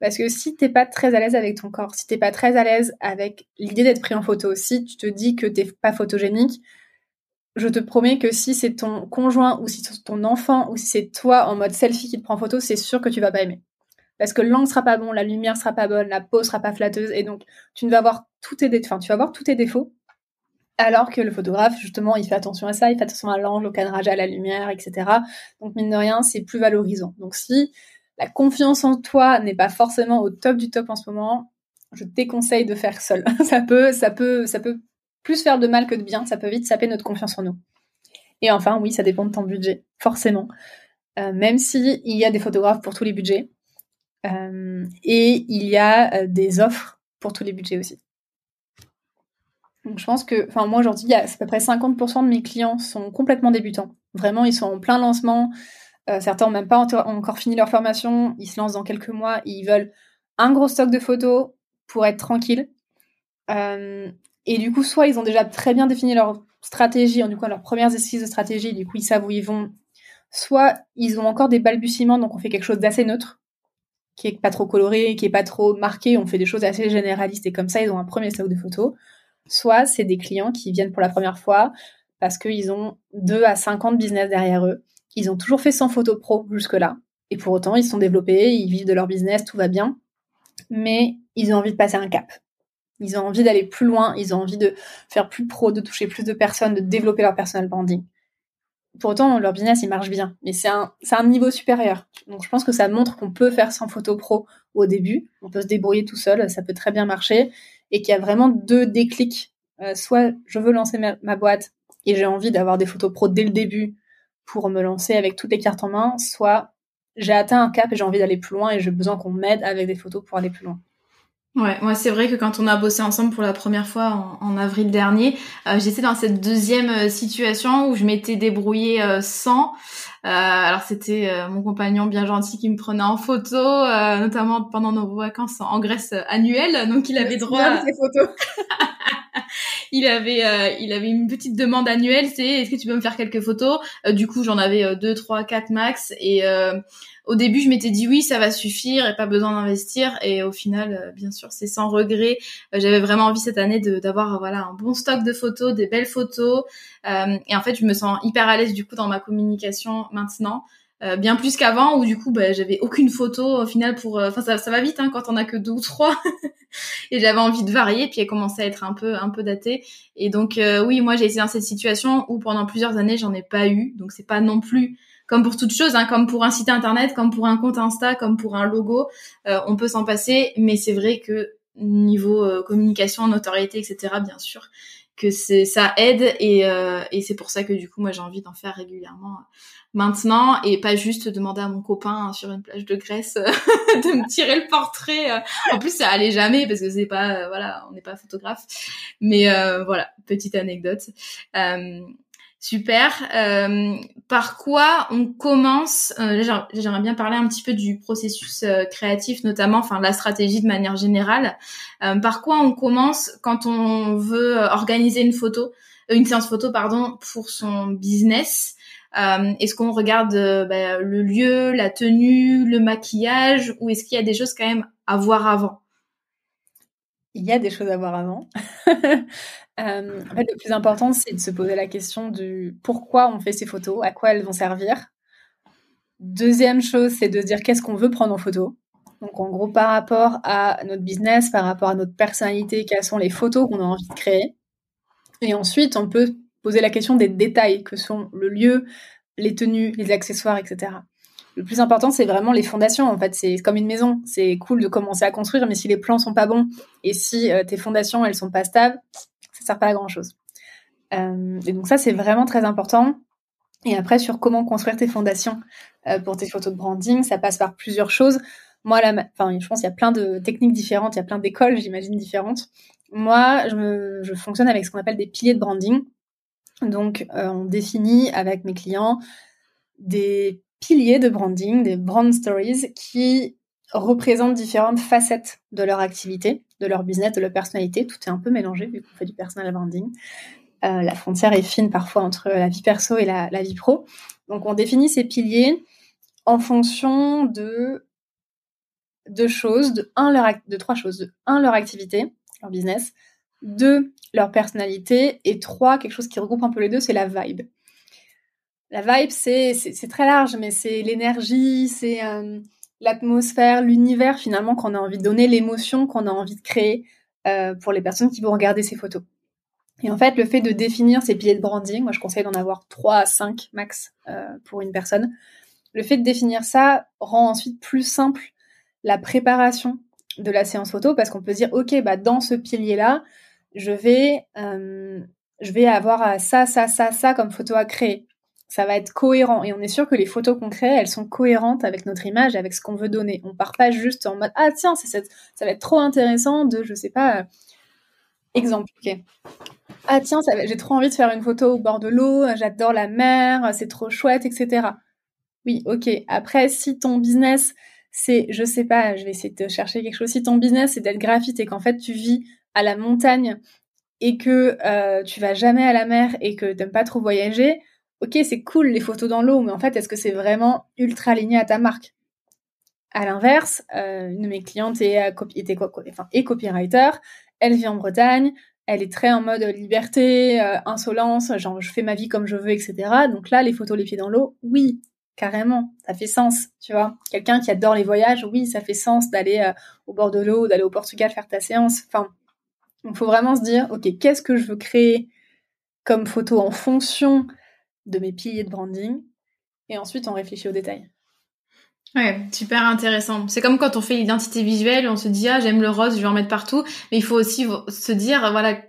Parce que si t'es pas très à l'aise avec ton corps, si t'es pas très à l'aise avec l'idée d'être pris en photo, si tu te dis que t'es pas photogénique, je te promets que si c'est ton conjoint ou si c'est ton enfant ou si c'est toi en mode selfie qui te prend en photo, c'est sûr que tu vas pas aimer. Parce que l'angle sera pas bon, la lumière sera pas bonne, la peau sera pas flatteuse et donc tu ne vas voir tous tes défauts, tu vas voir tous tes défauts. Alors que le photographe, justement, il fait attention à ça, il fait attention à l'angle, au cadrage, à la lumière, etc. Donc mine de rien, c'est plus valorisant. Donc si la confiance en toi n'est pas forcément au top du top en ce moment, je déconseille de faire seul. ça peut, plus faire de mal que de bien. Ça peut vite saper notre confiance en nous. Et enfin, oui, ça dépend de ton budget, forcément. Euh, même si il y a des photographes pour tous les budgets, euh, et il y a euh, des offres pour tous les budgets aussi. Donc je pense que, enfin moi aujourd'hui, à peu près 50% de mes clients sont complètement débutants. Vraiment, ils sont en plein lancement. Certains n'ont même pas encore fini leur formation, ils se lancent dans quelques mois, ils veulent un gros stock de photos pour être tranquille. et du coup, soit ils ont déjà très bien défini leur stratégie, en du coup, leurs premières esquisses de stratégie, du coup, ils savent où ils vont. Soit ils ont encore des balbutiements, donc on fait quelque chose d'assez neutre, qui est pas trop coloré, qui est pas trop marqué, on fait des choses assez généralistes et comme ça, ils ont un premier stock de photos. Soit c'est des clients qui viennent pour la première fois parce qu'ils ont 2 à 50 business derrière eux. Ils ont toujours fait 100 photos pro jusque-là. Et pour autant, ils sont développés, ils vivent de leur business, tout va bien. Mais ils ont envie de passer un cap. Ils ont envie d'aller plus loin, ils ont envie de faire plus pro, de toucher plus de personnes, de développer leur personal branding. Pour autant, leur business, il marche bien, mais c'est un, un niveau supérieur. Donc, je pense que ça montre qu'on peut faire sans photo pro au début. On peut se débrouiller tout seul, ça peut très bien marcher. Et qu'il y a vraiment deux déclics. Euh, soit je veux lancer ma, boîte et j'ai envie d'avoir des photos pro dès le début pour me lancer avec toutes les cartes en main, soit j'ai atteint un cap et j'ai envie d'aller plus loin et j'ai besoin qu'on m'aide avec des photos pour aller plus loin. Ouais, moi c'est vrai que quand on a bossé ensemble pour la première fois en, avril dernier, euh, j'étais dans cette deuxième euh, situation où je m'étais débrouillée euh, sans. alors c'était mon compagnon bien gentil qui me prenait en photo, notamment pendant nos vacances en Grèce annuelles, donc il avait droit à ces photos. il avait il avait une petite demande annuelle, c'est est-ce que tu peux me faire quelques photos? Du coup j'en avais deux, trois, quatre max et au début, je m'étais dit oui, ça va suffire et pas besoin d'investir. Et au final, euh, bien sûr, c'est sans regret. Euh, j'avais vraiment envie cette année d'avoir voilà un bon stock de photos, des belles photos. Euh, et en fait, je me sens hyper à l'aise du coup dans ma communication maintenant. Bien plus qu'avant où du coup bah, j'avais aucune photo au final pour enfin ça, ça va vite hein, quand on a que deux ou trois. Et j'avais envie de varier puis elle commençait à être un peu un peu datée. Et donc oui moi j'ai été dans cette situation où pendant plusieurs années j'en ai pas eu. Donc c'est pas non plus comme pour toute chose, hein, comme pour un site internet, comme pour un compte Insta, comme pour un logo, euh, on peut s'en passer, mais c'est vrai que niveau euh, communication, notoriété, etc., bien sûr, que c'est ça aide et, euh, et c'est pour ça que du coup moi j'ai envie d'en faire régulièrement maintenant et pas juste demander à mon copain sur une plage de Grèce de me tirer le portrait. En plus ça allait jamais parce que c'est pas voilà on n'est pas photographe mais voilà petite anecdote. Super. Euh, par quoi on commence euh, J'aimerais bien parler un petit peu du processus euh, créatif, notamment, enfin la stratégie de manière générale. Par quoi on commence quand on veut organiser une photo, une séance photo, pardon, pour son business? Est-ce qu'on regarde bah, le lieu, la tenue, le maquillage, ou est-ce qu'il y a des choses quand même à voir avant? Il y a des choses à voir avant. Euh, en fait, le plus important, c'est de se poser la question du pourquoi on fait ces photos, à quoi elles vont servir. Deuxième chose, c'est de dire qu'est-ce qu'on veut prendre en photo. Donc, en gros, par rapport à notre business, par rapport à notre personnalité, quelles sont les photos qu'on a envie de créer. Et ensuite, on peut poser la question des détails, que sont le lieu, les tenues, les accessoires, etc le plus important, c'est vraiment les fondations. En fait, c'est comme une maison. C'est cool de commencer à construire, mais si les plans sont pas bons et si euh, tes fondations elles sont pas stables, ça sert pas à grand chose. Euh, et donc ça, c'est vraiment très important. Et après, sur comment construire tes fondations euh, pour tes photos de branding, ça passe par plusieurs choses. Moi, je pense qu'il y a plein de techniques différentes, il y a plein d'écoles, j'imagine, différentes. Moi, je, je, fonctionne avec ce qu'on appelle des piliers de branding. Donc, on définit avec mes clients des piliers de branding, des brand stories qui représentent différentes facettes de leur activité, de leur business, de leur personnalité. Tout est un peu mélangé vu qu'on fait du personal branding. Euh, la frontière est fine parfois entre la vie perso et la, vie pro. Donc on définit ces piliers en fonction de deux choses, de un leur de trois choses, de un leur activité, leur business, deux leur personnalité et trois quelque chose qui regroupe un peu les deux, c'est la vibe. La vibe, c'est très large, mais c'est l'énergie, c'est euh, l'atmosphère, l'univers finalement qu'on a envie de donner, l'émotion qu'on a envie de créer euh, pour les personnes qui vont regarder ces photos. Et en fait, le fait de définir ces piliers de branding, moi je conseille d'en avoir 3 à 5 max euh, pour une personne. Le fait de définir ça rend ensuite plus simple la préparation de la séance photo parce qu'on peut dire ok bah dans ce pilier là je vais je vais avoir ça ça ça ça comme photo à créer ça va être cohérent et on est sûr que les photos qu'on crée, elles sont cohérentes avec notre image, avec ce qu'on veut donner. On part pas juste en mode ah tiens, ça va être trop intéressant de je sais pas exemple. Ah tiens, j'ai trop envie de faire une photo au bord de l'eau, j'adore la mer, c'est trop chouette, etc. oui, ok. Après, si ton business, c'est, je sais pas, je vais essayer de chercher quelque chose. Si ton business, c'est d'être graphite et qu'en fait, tu vis à la montagne et que euh, tu vas jamais à la mer et que t'aimes pas trop voyager, ok, c'est cool les photos dans l'eau, mais en fait, est-ce que c'est vraiment ultra aligné à ta marque? À l'inverse, euh, une de mes clientes est, était, enfin, est copywriter, elle vit en Bretagne, elle est très en mode liberté, euh, insolence, genre je fais ma vie comme je veux, etc. Donc là, les photos les pieds dans l'eau, oui, carrément, ça fait sens, tu vois. Quelqu'un qui adore les voyages, oui, ça fait sens d'aller euh, au bord de l'eau, d'aller au Portugal faire ta séance. Enfin, il faut vraiment se dire, ok, qu'est-ce que je veux créer comme photo en fonction de mes piliers de branding, et ensuite on réfléchit aux détails. Ouais, super intéressant. C'est comme quand on fait l'identité visuelle, on se dit ah j'aime le rose, je vais en mettre partout, mais il faut aussi se dire voilà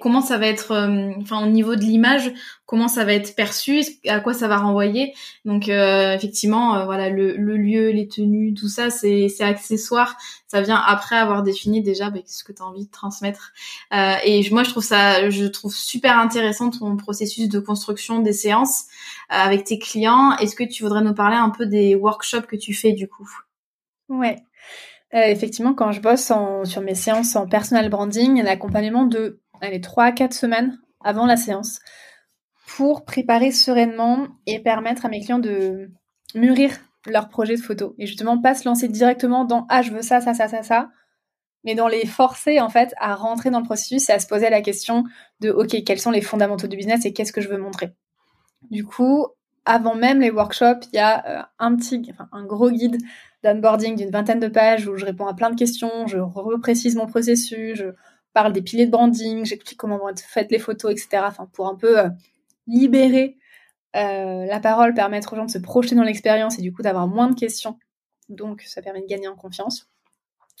comment ça va être, euh, enfin au niveau de l'image, comment ça va être perçu, à quoi ça va renvoyer. Donc euh, effectivement, euh, voilà le, lieu, les tenues, tout ça, c'est c'est accessoire. Ça vient après avoir défini déjà bah, ce que tu as envie de transmettre. et moi, je trouve ça, je trouve super intéressant ton processus de construction des séances avec tes clients. Est-ce que tu voudrais nous parler un peu des workshops que tu fais du coup? Ouais. effectivement, quand je bosse sur mes séances en personal branding, l'accompagnement de allez, 3 à 4 semaines avant la séance pour préparer sereinement et permettre à mes clients de mûrir leur projet de photo. Et justement pas se lancer directement dans ah je veux ça ça ça ça ça mais dans les forcer en fait à rentrer dans le processus et à se poser la question de ok quels sont les fondamentaux du business et qu'est-ce que je veux montrer? Du coup avant même les workshops il y a euh, un petit un gros guide d'onboarding d'une vingtaine de pages où je réponds à plein de questions je reprécise mon processus je parle des piliers de branding, j'explique comment vont être faites les photos, etc. Enfin, pour un peu euh, libérer euh, la parole, permettre aux gens de se projeter dans l'expérience et du coup d'avoir moins de questions. Donc, ça permet de gagner en confiance.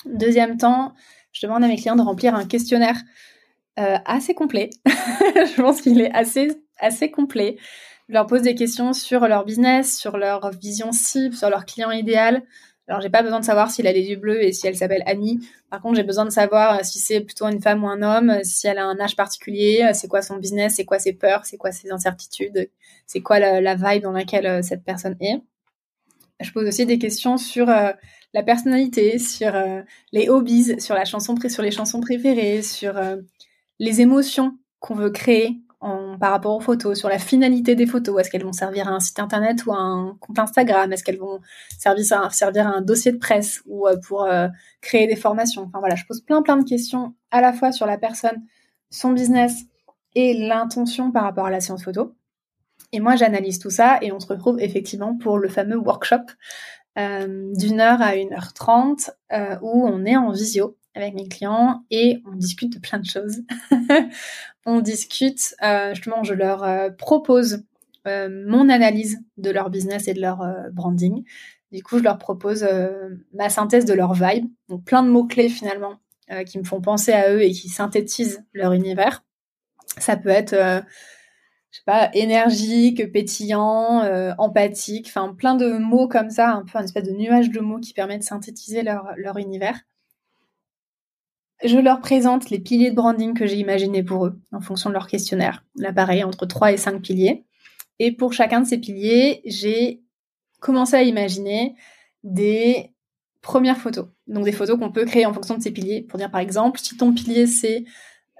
Deuxième temps, je demande à mes clients de remplir un questionnaire euh, assez complet. je pense qu'il est assez, assez complet. Je leur pose des questions sur leur business, sur leur vision cible, sur leur client idéal, alors, j'ai pas besoin de savoir s'il a les yeux bleus et si elle s'appelle Annie. Par contre, j'ai besoin de savoir euh, si c'est plutôt une femme ou un homme, euh, si elle a un âge particulier, euh, c'est quoi son business, c'est quoi ses peurs, c'est quoi ses incertitudes, c'est quoi la, vibe dans laquelle cette personne est. Je pose aussi des questions sur la personnalité, sur les hobbies, sur la chanson sur les chansons préférées, sur les émotions qu'on veut créer par rapport aux photos, sur la finalité des photos. Est-ce qu'elles vont servir à un site internet ou à un compte Instagram? Est-ce qu'elles vont servir à, servir un dossier de presse ou euh, pour euh, créer des formations? Enfin voilà, je pose plein plein de questions à la fois sur la personne, son business et l'intention par rapport à la séance photo. Et moi, j'analyse tout ça et on se retrouve effectivement pour le fameux workshop euh, d'une heure à une heure trente où on est en visio avec mes clients et on discute de plein de choses. on discute, euh, justement, je leur euh, propose euh, mon analyse de leur business et de leur branding. Du coup, je leur propose ma synthèse de leur vibe, donc plein de mots-clés finalement qui me font penser à eux et qui synthétisent leur univers. Ça peut être je sais pas, énergique, pétillant, empathique, enfin plein de mots comme ça, un peu un espèce de nuage de mots qui permet de synthétiser leur, leur univers. Je leur présente les piliers de branding que j'ai imaginés pour eux en fonction de leur questionnaire. Là, pareil, entre 3 et 5 piliers. Et pour chacun de ces piliers, j'ai commencé à imaginer des premières photos. Donc des photos qu'on peut créer en fonction de ces piliers. Pour dire par exemple, si ton pilier c'est,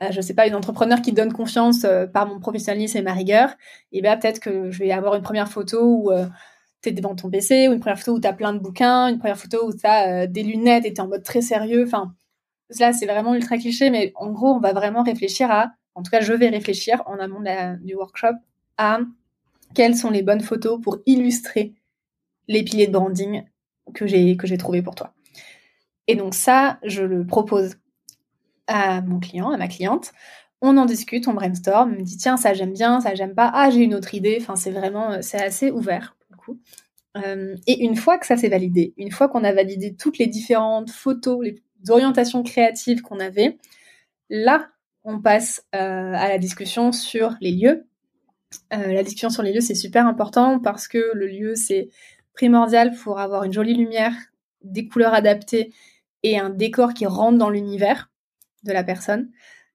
euh, je sais pas, une entrepreneur qui donne confiance euh, par mon professionnalisme et ma rigueur, et eh bien peut-être que je vais avoir une première photo où euh, tu es devant ton PC, ou une première photo où tu as plein de bouquins, une première photo où tu as des lunettes et tu en mode très sérieux. Enfin, Là, c'est vraiment ultra cliché, mais en gros, on va vraiment réfléchir à, en tout cas, je vais réfléchir en amont du workshop à quelles sont les bonnes photos pour illustrer les piliers de branding que j'ai que j'ai trouvé pour toi. Et donc ça, je le propose à mon client, à ma cliente. On en discute, on brainstorm, on me dit tiens ça j'aime bien, ça j'aime pas, ah j'ai une autre idée. Enfin c'est vraiment c'est assez ouvert. Euh, et une fois que ça s'est validé, une fois qu'on a validé toutes les différentes photos, les d'orientation créative qu'on avait. Là, on passe euh, à la discussion sur les lieux. Euh, la discussion sur les lieux, c'est super important parce que le lieu, c'est primordial pour avoir une jolie lumière, des couleurs adaptées et un décor qui rentre dans l'univers de la personne.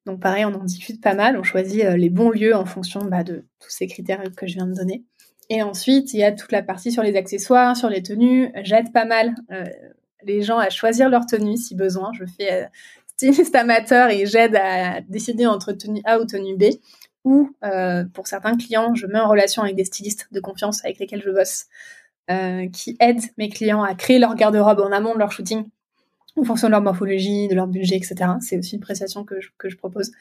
Donc pareil, on en discute pas mal, on choisit euh, les bons lieux en fonction bah, de tous ces critères que je viens de donner. Et ensuite, il y a toute la partie sur les accessoires, sur les tenues. J'aide pas mal les gens à choisir leur tenue si besoin. Je fais styliste amateur et j'aide à décider entre tenue A ou tenue B. Ou pour certains clients, je mets en relation avec des stylistes de confiance avec lesquels je bosse, qui aident mes clients à créer leur garde-robe en amont de leur shooting en fonction de leur morphologie, de leur budget, etc. C'est aussi une prestation que je, que je propose.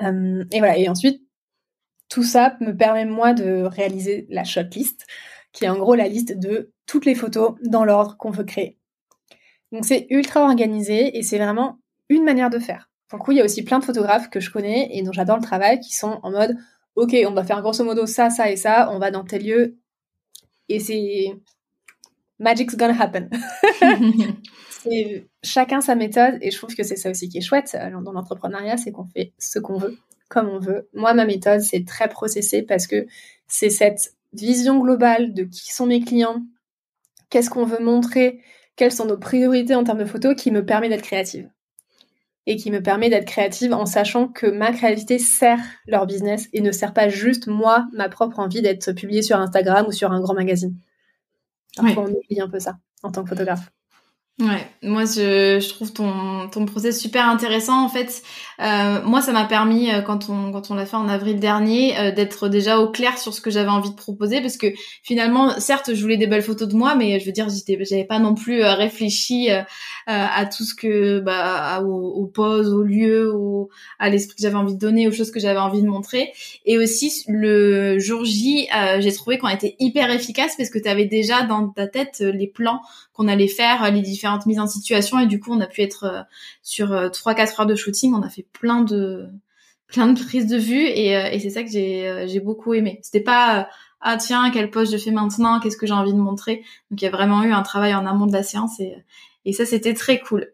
Euh, et voilà. Et ensuite, tout ça me permet moi de réaliser la shortlist, qui est en gros la liste de toutes les photos dans l'ordre qu'on veut créer. Donc c'est ultra organisé et c'est vraiment une manière de faire. Pour le coup, il y a aussi plein de photographes que je connais et dont j'adore le travail qui sont en mode OK, on va faire grosso modo ça, ça et ça, on va dans tel lieu et c'est magic's gonna happen. c'est chacun sa méthode et je trouve que c'est ça aussi qui est chouette euh, dans l'entrepreneuriat, c'est qu'on fait ce qu'on veut, comme on veut. Moi, ma méthode, c'est très processé parce que c'est cette vision globale de qui sont mes clients, qu'est-ce qu'on veut montrer, quelles sont nos priorités en termes de photos qui me permet d'être créative. Et qui me permet d'être créative en sachant que ma créativité sert leur business et ne sert pas juste moi, ma propre envie d'être publiée sur Instagram ou sur un grand magazine. Parfois, on oublie un peu ça en tant que photographe. Ouais, moi je, trouve ton, ton process super intéressant en fait. Euh, moi ça m'a permis euh, quand on quand on l'a fait en avril dernier euh, d'être déjà au clair sur ce que j'avais envie de proposer parce que finalement certes je voulais des belles photos de moi mais je veux dire j'étais j'avais pas non plus réfléchi à tout ce que bah aux, aux poses, aux lieux, à l'esprit que j'avais envie de donner, aux choses que j'avais envie de montrer. Et aussi le jour J j'ai trouvé qu'on était hyper efficace parce que tu avais déjà dans ta tête les plans qu'on allait faire, les différentes mises en situation. Et du coup on a pu être euh, sur euh, trois quatre heures de shooting, on a fait plein de plein de prises de vue. Et, euh, et c'est ça que j'ai j'ai beaucoup aimé. C'était pas ah tiens quelle pose je fais maintenant, qu'est-ce que j'ai envie de montrer. Donc il y a vraiment eu un travail en amont de la séance. Et et ça c'était très cool.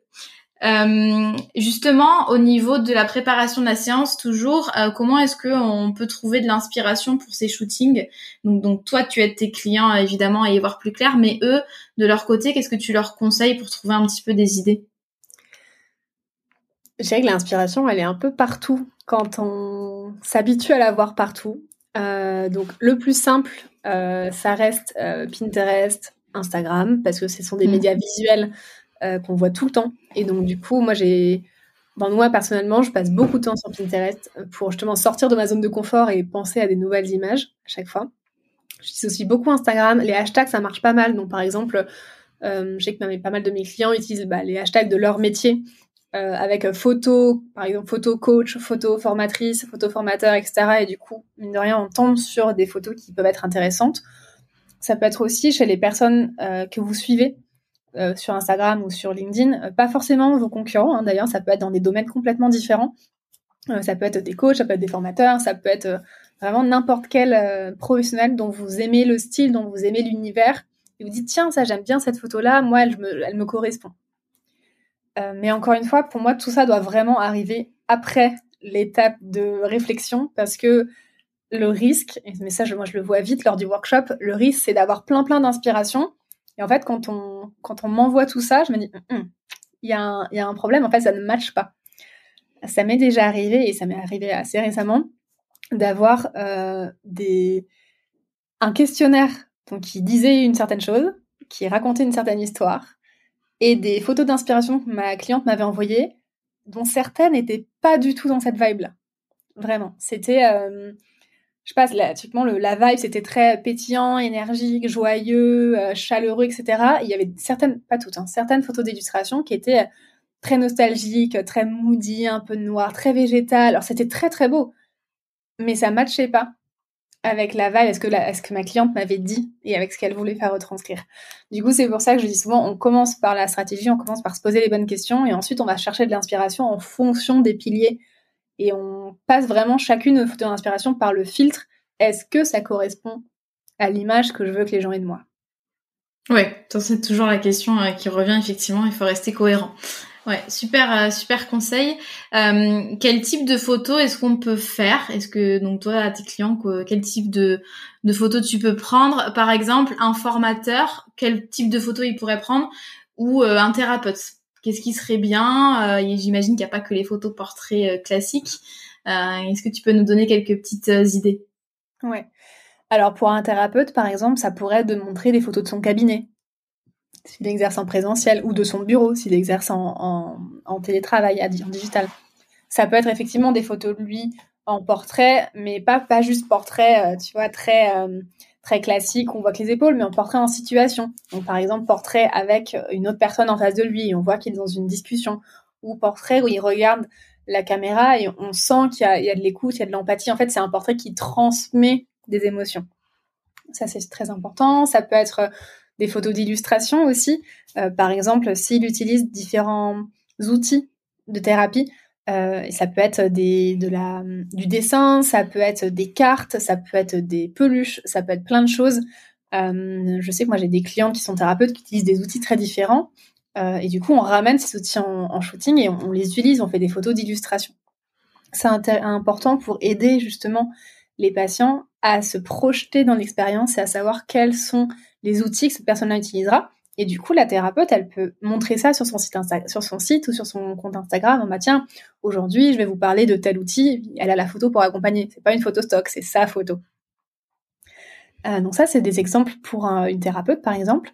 Euh, justement, au niveau de la préparation de la séance, toujours, euh, comment est-ce que on peut trouver de l'inspiration pour ces shootings? Donc, donc, toi, tu aides tes clients évidemment à y voir plus clair, mais eux, de leur côté, qu'est-ce que tu leur conseilles pour trouver un petit peu des idées? Je dirais que l'inspiration, elle est un peu partout quand on s'habitue à la voir partout. Euh, donc, le plus simple, ça reste Pinterest, Instagram, parce que ce sont des mmh. médias visuels euh, qu'on voit tout le temps. Et donc, du coup, moi, j'ai. Ben, moi, personnellement, je passe beaucoup de temps sur Pinterest pour justement sortir de ma zone de confort et penser à des nouvelles images à chaque fois. J'utilise aussi beaucoup Instagram. Les hashtags, ça marche pas mal. Donc, par exemple, euh, je sais que pas mal de mes clients utilisent bah, les hashtags de leur métier euh, avec photo, par exemple photo coach, photo formatrice, photo formateur, etc. Et du coup, mine de rien, on tombe sur des photos qui peuvent être intéressantes. Ça peut être aussi chez les personnes que vous suivez. Euh, sur Instagram ou sur LinkedIn, euh, pas forcément vos concurrents, hein, d'ailleurs, ça peut être dans des domaines complètement différents. Euh, ça peut être des coachs, ça peut être des formateurs, ça peut être vraiment n'importe quel professionnel dont vous aimez le style, dont vous aimez l'univers, et vous dites tiens, ça j'aime bien cette photo-là, moi elle me, elle me correspond. mais encore une fois, pour moi, tout ça doit vraiment arriver après l'étape de réflexion, parce que le risque, mais ça moi je le vois vite lors du workshop, le risque c'est d'avoir plein plein d'inspiration et en fait, quand on, quand on m'envoie tout ça, je me dis, hum, hum, il y, a un, problème, en fait, ça ne matche pas. Ça m'est déjà arrivé, et ça m'est arrivé assez récemment, d'avoir euh, un questionnaire donc, qui disait une certaine chose, qui racontait une certaine histoire, et des photos d'inspiration que ma cliente m'avait envoyées, dont certaines n'étaient pas du tout dans cette vibe-là. Vraiment. C'était... Euh, je sais pas, là, typiquement, le, la vibe, c'était très pétillant, énergique, joyeux, euh, chaleureux, etc. il y avait certaines, pas toutes, hein, certaines photos d'illustration qui étaient très nostalgiques, très moody, un peu noir, très végétal. Alors, c'était très, très beau. Mais ça matchait pas avec la vibe, est-ce que, est-ce que ma cliente m'avait dit et avec ce qu'elle voulait faire retranscrire. Du coup, c'est pour ça que je dis souvent, on commence par la stratégie, on commence par se poser les bonnes questions et ensuite on va chercher de l'inspiration en fonction des piliers et on passe vraiment chacune photo d'inspiration par le filtre. Est-ce que ça correspond à l'image que je veux que les gens aient de moi? Ouais, c'est toujours la question euh, qui revient effectivement. Il faut rester cohérent. Ouais, super, euh, super conseil. Euh, quel type de photos est-ce qu'on peut faire? Est-ce que donc toi, à tes clients, quel type de, de photos tu peux prendre? Par exemple, un formateur, quel type de photos il pourrait prendre? Ou un thérapeute? Qu'est-ce qui serait bien euh, J'imagine qu'il n'y a pas que les photos portraits euh, classiques. Euh, est-ce que tu peux nous donner quelques petites idées? Ouais. Alors pour un thérapeute, par exemple, ça pourrait être de montrer des photos de son cabinet, s'il exerce en présentiel, ou de son bureau, s'il exerce en, télétravail, en digital. Ça peut être effectivement des photos de lui en portrait, mais pas, pas juste portrait, tu vois, très, classique, on voit que les épaules, mais en portrait en situation. Donc par exemple, portrait avec une autre personne en face de lui, on voit qu'il est dans une discussion, ou portrait où il regarde la caméra et on sent qu'il y, y a, de l'écoute, il y a de l'empathie. En fait, c'est un portrait qui transmet des émotions. Ça, c'est très important. Ça peut être euh, des photos d'illustration aussi. Euh, par exemple, s'il utilise différents outils de thérapie, euh, ça peut être de la, du dessin, ça peut être des cartes, ça peut être des peluches, ça peut être plein de choses. je sais que moi j'ai des clients qui sont thérapeutes qui utilisent des outils très différents. et du coup, on ramène ces outils en, shooting et on, on, les utilise, on fait des photos d'illustration. C'est important pour aider justement les patients à se projeter dans l'expérience et à savoir quels sont les outils que cette personne-là utilisera. Et du coup, la thérapeute, elle peut montrer ça sur son site, ou sur son compte Instagram. Bah tiens, aujourd'hui, je vais vous parler de tel outil. Elle a la photo pour accompagner. C'est pas une photo stock, c'est sa photo. Euh, donc ça, c'est des exemples pour une thérapeute, par exemple.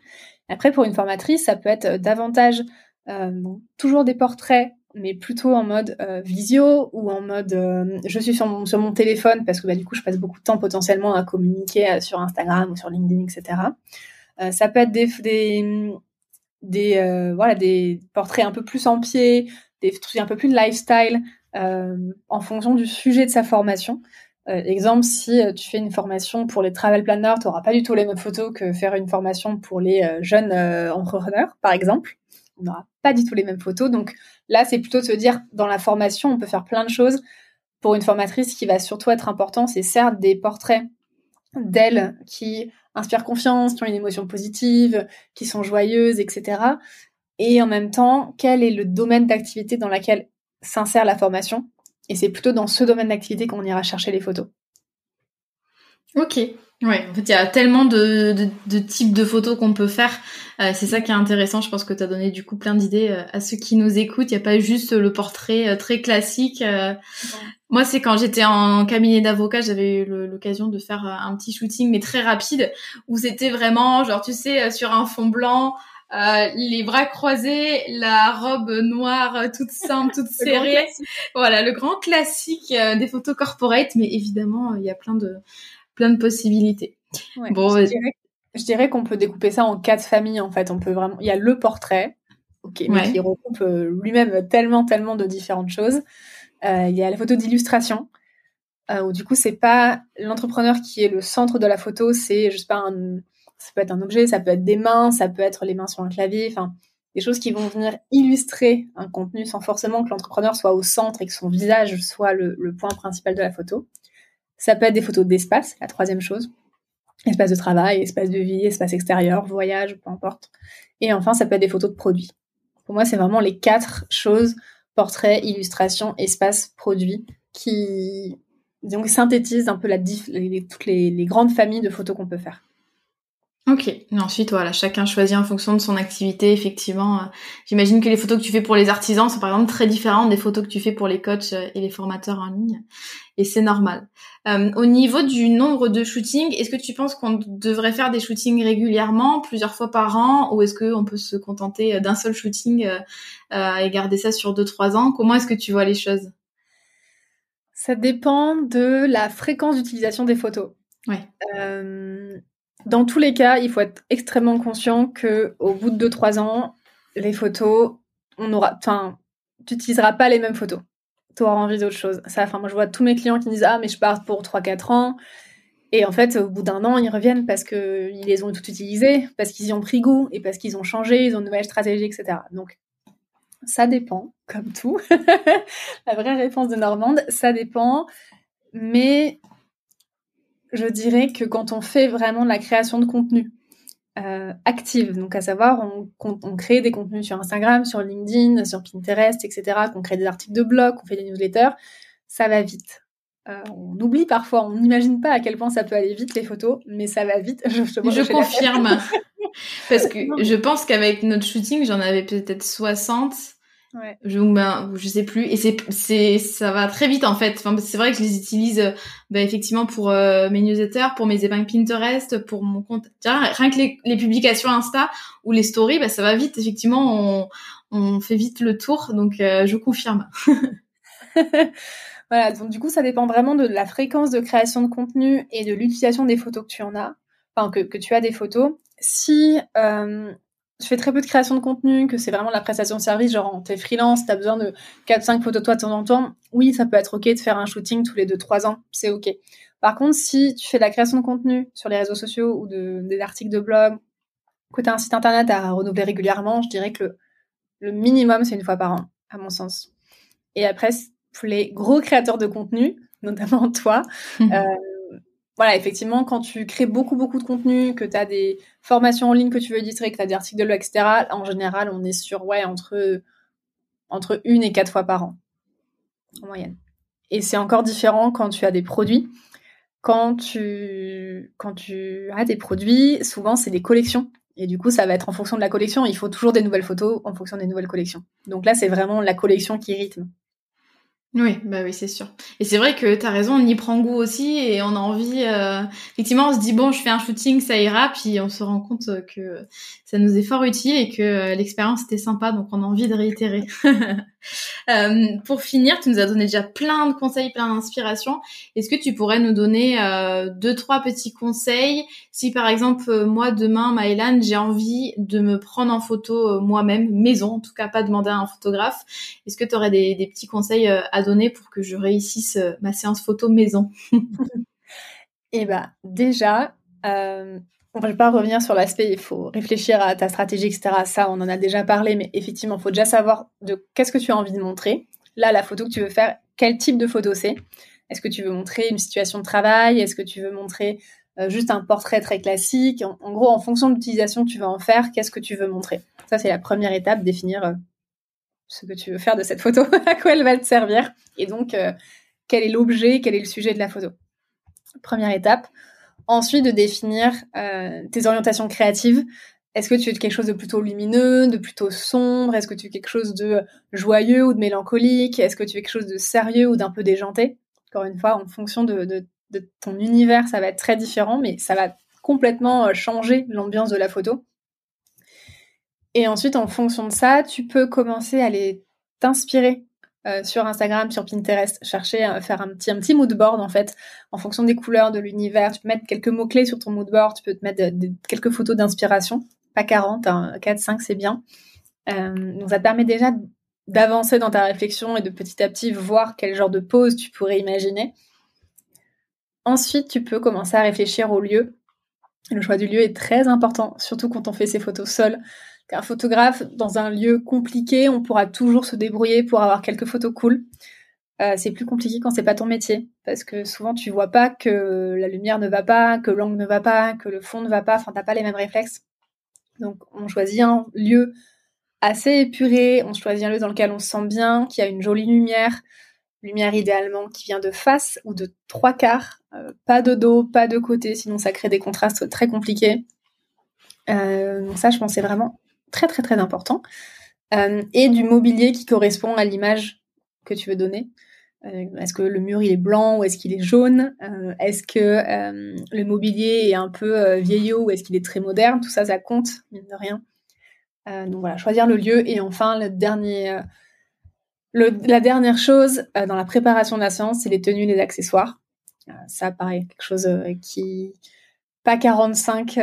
Après, pour une formatrice, ça peut être davantage euh, toujours des portraits mais plutôt en mode euh, visio ou en mode euh, je suis sur mon, téléphone parce que bah, du coup je passe beaucoup de temps potentiellement à communiquer euh, sur Instagram ou sur LinkedIn, etc. ça peut être des, des, des voilà des portraits un peu plus en pied, des trucs un peu plus de lifestyle en fonction du sujet de sa formation. exemple, si tu fais une formation pour les travel planners, tu n'auras pas du tout les mêmes photos que faire une formation pour les jeunes entrepreneurs, par exemple on n'aura pas du tout les mêmes photos. Donc là, c'est plutôt de se dire, dans la formation, on peut faire plein de choses. Pour une formatrice, ce qui va surtout être important, c'est certes des portraits d'elles qui inspirent confiance, qui ont une émotion positive, qui sont joyeuses, etc. Et en même temps, quel est le domaine d'activité dans lequel s'insère la formation? Et c'est plutôt dans ce domaine d'activité qu'on ira chercher les photos. Ok, Ouais, en fait, il y a tellement de, de, types de photos qu'on peut faire. Euh, c'est ça qui est intéressant. Je pense que tu as donné du coup plein d'idées euh, à ceux qui nous écoutent. Il n'y a pas juste le portrait euh, très classique. Moi, c'est quand j'étais en cabinet d'avocat, j'avais eu l'occasion de faire un petit shooting, mais très rapide, où c'était vraiment, genre, tu sais, sur un fond blanc, les bras croisés, la robe noire toute simple, toute serrée. Voilà, le grand classique des photos corporate, mais évidemment, il y a plein de plein de possibilités. bon, je dirais, qu'on peut découper ça en quatre familles en fait. On peut vraiment, il y a le portrait, ok, mais qui regroupe euh, lui-même tellement, tellement de différentes choses. Euh, il y a la photo d'illustration, euh, où du coup c'est pas l'entrepreneur qui est le centre de la photo, c'est je sais pas un, ça peut être un objet, ça peut être des mains, ça peut être les mains sur un clavier, enfin des choses qui vont venir illustrer un contenu sans forcément que l'entrepreneur soit au centre et que son visage soit le point principal de la photo. Ça peut être des photos d'espace, la troisième chose. Espace de travail, espace de vie, espace extérieur, voyage, peu importe. Et enfin, ça peut être des photos de produits. Pour moi, c'est vraiment les quatre choses, portrait, illustration, espace, produit, qui synthétisent un peu toutes les grandes familles de photos qu'on peut faire. Ok. Et ensuite, voilà, chacun choisit en fonction de son activité. Effectivement, euh, j'imagine que les photos que tu fais pour les artisans sont par exemple très différentes des photos que tu fais pour les coachs euh, et les formateurs en ligne. Et c'est normal. Euh, au niveau du nombre de shootings, est-ce que tu penses qu'on devrait faire des shootings régulièrement, plusieurs fois par an, ou est-ce qu'on peut se contenter d'un seul shooting et garder ça sur deux trois ans? Comment est-ce que tu vois les choses? Ça dépend de la fréquence d'utilisation des photos. Ouais. Dans tous les cas, il faut être extrêmement conscient que au bout de 2-3 ans, les photos, on aura, enfin, tu n'utiliseras pas les mêmes photos. Tu auras envie d'autre chose. Ça, enfin, moi, je vois tous mes clients qui disent ah mais je pars pour 3-4 ans. Et en fait, au bout d'un an, ils reviennent parce qu'ils les ont toutes utilisées, parce qu'ils y ont pris goût et parce qu'ils ont changé, ils ont une nouvelle stratégie, etc. Donc, ça dépend, comme tout. La vraie réponse de Normande, ça dépend. Mais je dirais que quand on fait vraiment de la création de contenu euh, active, donc à savoir on, crée des contenus sur Instagram, sur LinkedIn, sur Pinterest, etc., qu'on crée des articles de blog, qu'on fait des newsletters, ça va vite. Euh, on oublie parfois, on n'imagine pas à quel point ça peut aller vite les photos, mais ça va vite. Je, je confirme. Parce que je pense qu'avec notre shooting, j'en avais peut-être 60 Ouais. Je, ben, je sais plus. Et c'est, c'est, ça va très vite en fait. Enfin, c'est vrai que je les utilise, ben, effectivement pour euh, mes newsletters, pour mes épingles Pinterest, pour mon compte. rien que les, les, publications Insta ou les stories, ben, ça va vite. Effectivement, on, on fait vite le tour. Donc, euh, je confirme. voilà. Donc, du coup, ça dépend vraiment de la fréquence de création de contenu et de l'utilisation des photos que tu en as. Enfin, que, que tu as des photos. Si euh, je fais très peu de création de contenu, que c'est vraiment la prestation de service, genre t'es freelance, t'as besoin de 4-5 photos de toi de temps en temps, oui, ça peut être ok de faire un shooting tous les 2-3 ans, c'est ok. Par contre, si tu fais de la création de contenu sur les réseaux sociaux ou de, des articles de blog, que tu as un site internet à renouveler régulièrement, je dirais que le, minimum, c'est une fois par an, à mon sens. Et après, pour les gros créateurs de contenu, notamment toi, euh, voilà, effectivement, quand tu crées beaucoup, beaucoup de contenu, que tu as des formations en ligne que tu veux éditer, que tu as des articles de blog, etc., en général, on est sur, ouais, entre, entre une et quatre fois par an, en moyenne. Et c'est encore différent quand tu as des produits. Quand tu, quand tu as des produits, souvent, c'est des collections. Et du coup, ça va être en fonction de la collection. Il faut toujours des nouvelles photos en fonction des nouvelles collections. Donc là, c'est vraiment la collection qui rythme. Oui, bah oui, c'est sûr. Et c'est vrai que tu as raison, on y prend goût aussi et on a envie. Euh... Effectivement, on se dit bon, je fais un shooting, ça ira, puis on se rend compte que ça nous est fort utile et que euh, l'expérience était sympa, donc on a envie de réitérer. euh, pour finir, tu nous as donné déjà plein de conseils, plein d'inspirations. Est-ce que tu pourrais nous donner euh, deux, trois petits conseils? Si par exemple moi demain, Maëlan, j'ai envie de me prendre en photo moi-même, maison, en tout cas pas demander à un photographe. Est-ce que tu aurais des, des, petits conseils à donner pour que je réussisse ma séance photo maison. Eh ben déjà, on ne va pas revenir sur l'aspect, il faut réfléchir à ta stratégie, etc. Ça, on en a déjà parlé, mais effectivement, il faut déjà savoir de qu'est-ce que tu as envie de montrer. Là, la photo que tu veux faire, quel type de photo c'est? Est-ce que tu veux montrer une situation de travail? Est-ce que tu veux montrer euh, juste un portrait très classique? En, gros, en fonction de l'utilisation que tu veux en faire, qu'est-ce que tu veux montrer? Ça, c'est la première étape, définir euh, ce que tu veux faire de cette photo, à quoi elle va te servir, et donc euh, quel est l'objet, quel est le sujet de la photo? Première étape. Ensuite, de définir euh, tes orientations créatives. Est-ce que tu veux quelque chose de plutôt lumineux, de plutôt sombre? Est-ce que tu veux quelque chose de joyeux ou de mélancolique? Est-ce que tu veux quelque chose de sérieux ou d'un peu déjanté? Encore une fois, en fonction de, ton univers, ça va être très différent, mais ça va complètement euh, changer l'ambiance de la photo. Et ensuite, en fonction de ça, tu peux commencer à aller t'inspirer euh, sur Instagram, sur Pinterest, chercher à faire un petit, un petit mood board en fait, en fonction des couleurs, de l'univers. Tu peux mettre quelques mots-clés sur ton mood board, tu peux te mettre quelques photos d'inspiration, pas 40, 4, 5 c'est bien. Euh, donc ça te permet déjà d'avancer dans ta réflexion et de petit à petit voir quel genre de pose tu pourrais imaginer. Ensuite, tu peux commencer à réfléchir au lieu. Le choix du lieu est très important, surtout quand on fait ses photos seules qu'un photographe dans un lieu compliqué, on pourra toujours se débrouiller pour avoir quelques photos cool. Euh, c'est plus compliqué quand c'est pas ton métier, parce que souvent tu vois pas que la lumière ne va pas, que l'angle ne va pas, que le fond ne va pas. Enfin, t'as pas les mêmes réflexes. Donc, on choisit un lieu assez épuré, on choisit un lieu dans lequel on se sent bien, qui a une jolie lumière, lumière idéalement qui vient de face ou de trois quarts, euh, pas de dos, pas de côté, sinon ça crée des contrastes très compliqués. Euh, donc ça, je pense, vraiment très très très important, euh, et du mobilier qui correspond à l'image que tu veux donner. Euh, est-ce que le mur il est blanc ou est-ce qu'il est jaune? Euh, Est-ce que le mobilier est un peu vieillot ou est-ce qu'il est très moderne? Tout ça, ça compte, mine de rien. donc voilà, choisir le lieu et enfin le dernier, la dernière chose dans la préparation de la séance, c'est les tenues, les accessoires. ça paraît quelque chose qui pas 45,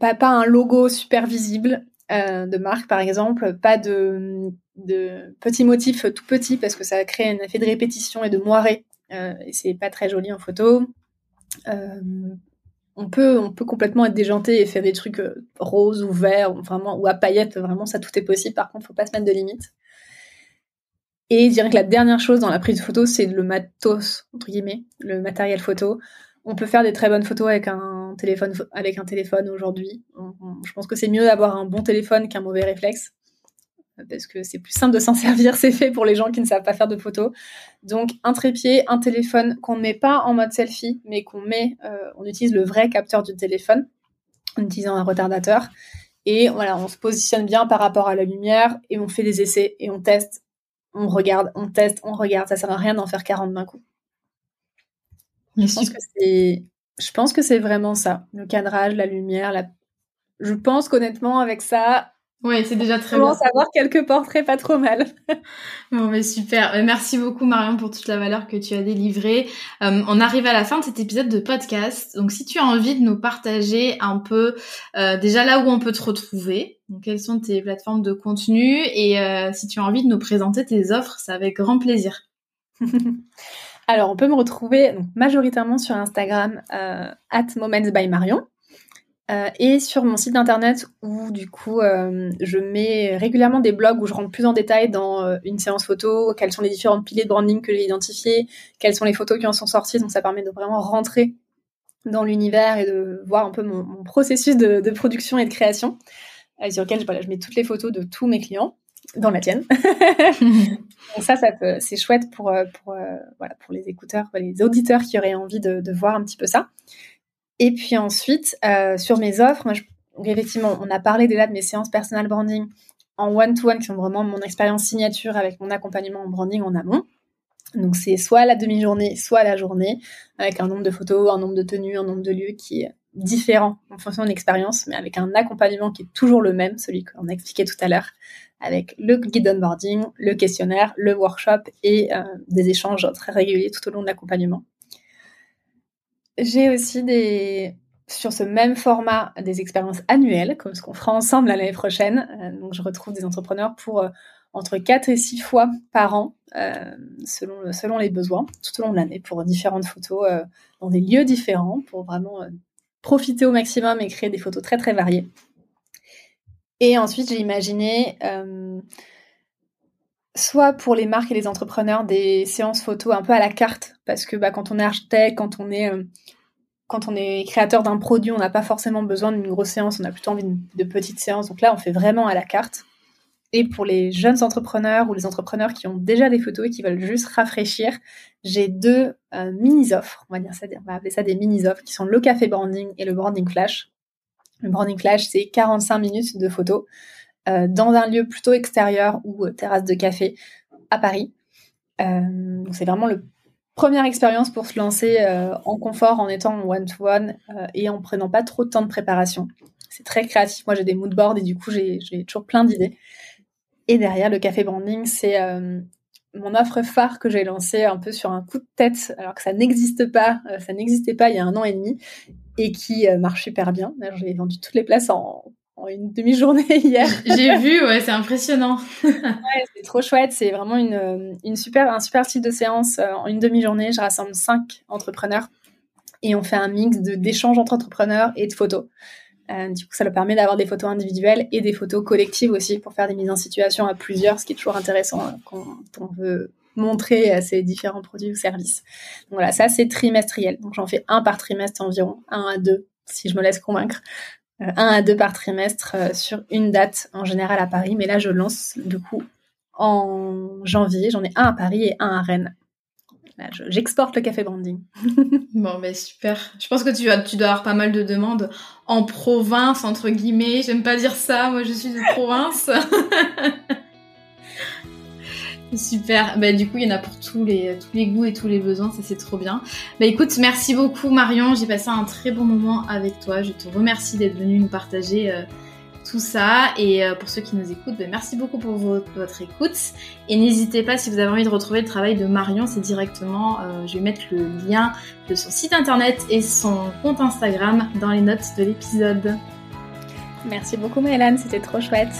pas, pas un logo super visible, euh, de marque, par exemple, pas de, de, petits motifs tout petits parce que ça crée un effet de répétition et de moiré euh, et c'est pas très joli en photo. Euh, on peut, on peut complètement être déjanté et faire des trucs roses ou verts ou vraiment ou à paillettes. Vraiment, ça tout est possible. Par contre, faut pas se mettre de limites. Et je dirais que la dernière chose dans la prise de photo, c'est le matos entre guillemets, le matériel photo. On peut faire des très bonnes photos avec un téléphone, avec un téléphone aujourd'hui. Je pense que c'est mieux d'avoir un bon téléphone qu'un mauvais réflexe parce que c'est plus simple de s'en servir, c'est fait pour les gens qui ne savent pas faire de photos. Donc un trépied, un téléphone qu'on ne met pas en mode selfie, mais qu'on met, euh, on utilise le vrai capteur du téléphone en utilisant un retardateur Et voilà, on se positionne bien par rapport à la lumière et on fait des essais et on teste, on regarde, on teste, on regarde. Ça sert à rien d'en faire 40 d'un coup. Je pense, que c'est, je pense que c'est vraiment ça. Le cadrage, la lumière, la... je pense qu'honnêtement, avec ça, oui, c'est déjà très bon. avoir quelques portraits pas trop mal. bon, mais super. Euh, merci beaucoup Marion pour toute la valeur que tu as délivrée. Euh, on arrive à la fin de cet épisode de podcast. Donc, si tu as envie de nous partager un peu euh, déjà là où on peut te retrouver, donc quelles sont tes plateformes de contenu et si tu as envie de nous présenter tes offres, c'est avec grand plaisir. Alors, on peut me retrouver majoritairement sur Instagram at Moments by Marion. Euh, et sur mon site internet où du coup euh, je mets régulièrement des blogs où je rentre plus en détail dans euh, une séance photo, quels sont les différents piliers de branding que j'ai identifiés, quelles sont les photos qui en sont sorties, donc ça permet de vraiment rentrer dans l'univers et de voir un peu mon, processus de, production et de création, sur lequel je mets toutes les photos de tous mes clients, dans la tienne. donc ça, ça c'est chouette pour, pour, voilà, pour les écouteurs, les auditeurs qui auraient envie de, de voir un petit peu ça. Et puis ensuite, euh, sur mes offres, moi, effectivement, on a parlé déjà de mes séances personal branding en one-to-one, qui sont vraiment mon expérience signature avec mon accompagnement en branding en amont. Donc c'est soit la demi-journée, soit la journée, avec un nombre de photos, un nombre de tenues, un nombre de lieux qui est différent en fonction de l'expérience, mais avec un accompagnement qui est toujours le même, celui qu'on a expliqué tout à l'heure, avec le guide onboarding, le questionnaire, le workshop et euh, des échanges très réguliers tout au long de l'accompagnement. J'ai aussi des sur ce même format des expériences annuelles, comme ce qu'on fera ensemble l'année prochaine. Euh, donc je retrouve des entrepreneurs pour euh, entre 4 et 6 fois par an, selon, selon les besoins, tout au long de l'année, pour différentes photos dans des lieux différents, pour vraiment profiter au maximum et créer des photos très très variées. Et ensuite, j'ai imaginé soit pour les marques et les entrepreneurs des séances photos un peu à la carte, parce que bah, quand on est architecte, quand on est, euh, quand on est créateur d'un produit, on n'a pas forcément besoin d'une grosse séance, on a plutôt envie de, petites séances. Donc là, on fait vraiment à la carte. Et pour les jeunes entrepreneurs ou les entrepreneurs qui ont déjà des photos et qui veulent juste rafraîchir, j'ai deux euh, mini-offres, on va dire ça, on va appeler ça des mini-offres, qui sont le café branding et le branding flash. Le branding flash, c'est 45 minutes de photos euh, dans un lieu plutôt extérieur ou euh, terrasse de café à Paris. Euh, c'est vraiment le première expérience pour se lancer en confort en étant one-to-one et en prenant pas trop de temps de préparation. C'est très créatif. Moi, j'ai des mood boards et du coup, j'ai toujours plein d'idées. Et derrière, le café branding, c'est mon offre phare que j'ai lancée un peu sur un coup de tête, alors que ça n'existe pas, ça n'existait pas il y a un an et demi, et qui marche super bien. J'ai vendu toutes les places en une demi-journée hier. J'ai vu, ouais, c'est impressionnant. ouais, c'est trop chouette. C'est vraiment une, une, super, un super style de séance. Euh, en une demi-journée, je rassemble cinq entrepreneurs et on fait un mix d'échanges entre entrepreneurs et de photos. Euh, du coup, ça leur permet d'avoir des photos individuelles et des photos collectives aussi pour faire des mises en situation à plusieurs, ce qui est toujours intéressant euh, quand on veut montrer ces différents produits ou services. Voilà, ça c'est trimestriel. Donc j'en fais un par trimestre environ, un à deux si je me laisse convaincre. Euh, un à deux par trimestre euh, sur une date en général à Paris. Mais là, je lance du coup en janvier. J'en ai un à Paris et un à Rennes. J'exporte le café branding. bon, mais super. Je pense que tu, tu dois avoir pas mal de demandes en province, entre guillemets. J'aime pas dire ça, moi je suis de province. Super. Bah, du coup, il y en a pour tous les, tous les goûts et tous les besoins. Ça, c'est trop bien. Bah, écoute, merci beaucoup, Marion. J'ai passé un très bon moment avec toi. Je te remercie d'être venue nous partager euh, tout ça. Et euh, pour ceux qui nous écoutent, bah, merci beaucoup pour votre, écoute. Et n'hésitez pas, si vous avez envie de retrouver le travail de Marion, c'est directement, euh, je vais mettre le lien de son site internet et son compte Instagram dans les notes de l'épisode. Merci beaucoup, Mélane. C'était trop chouette.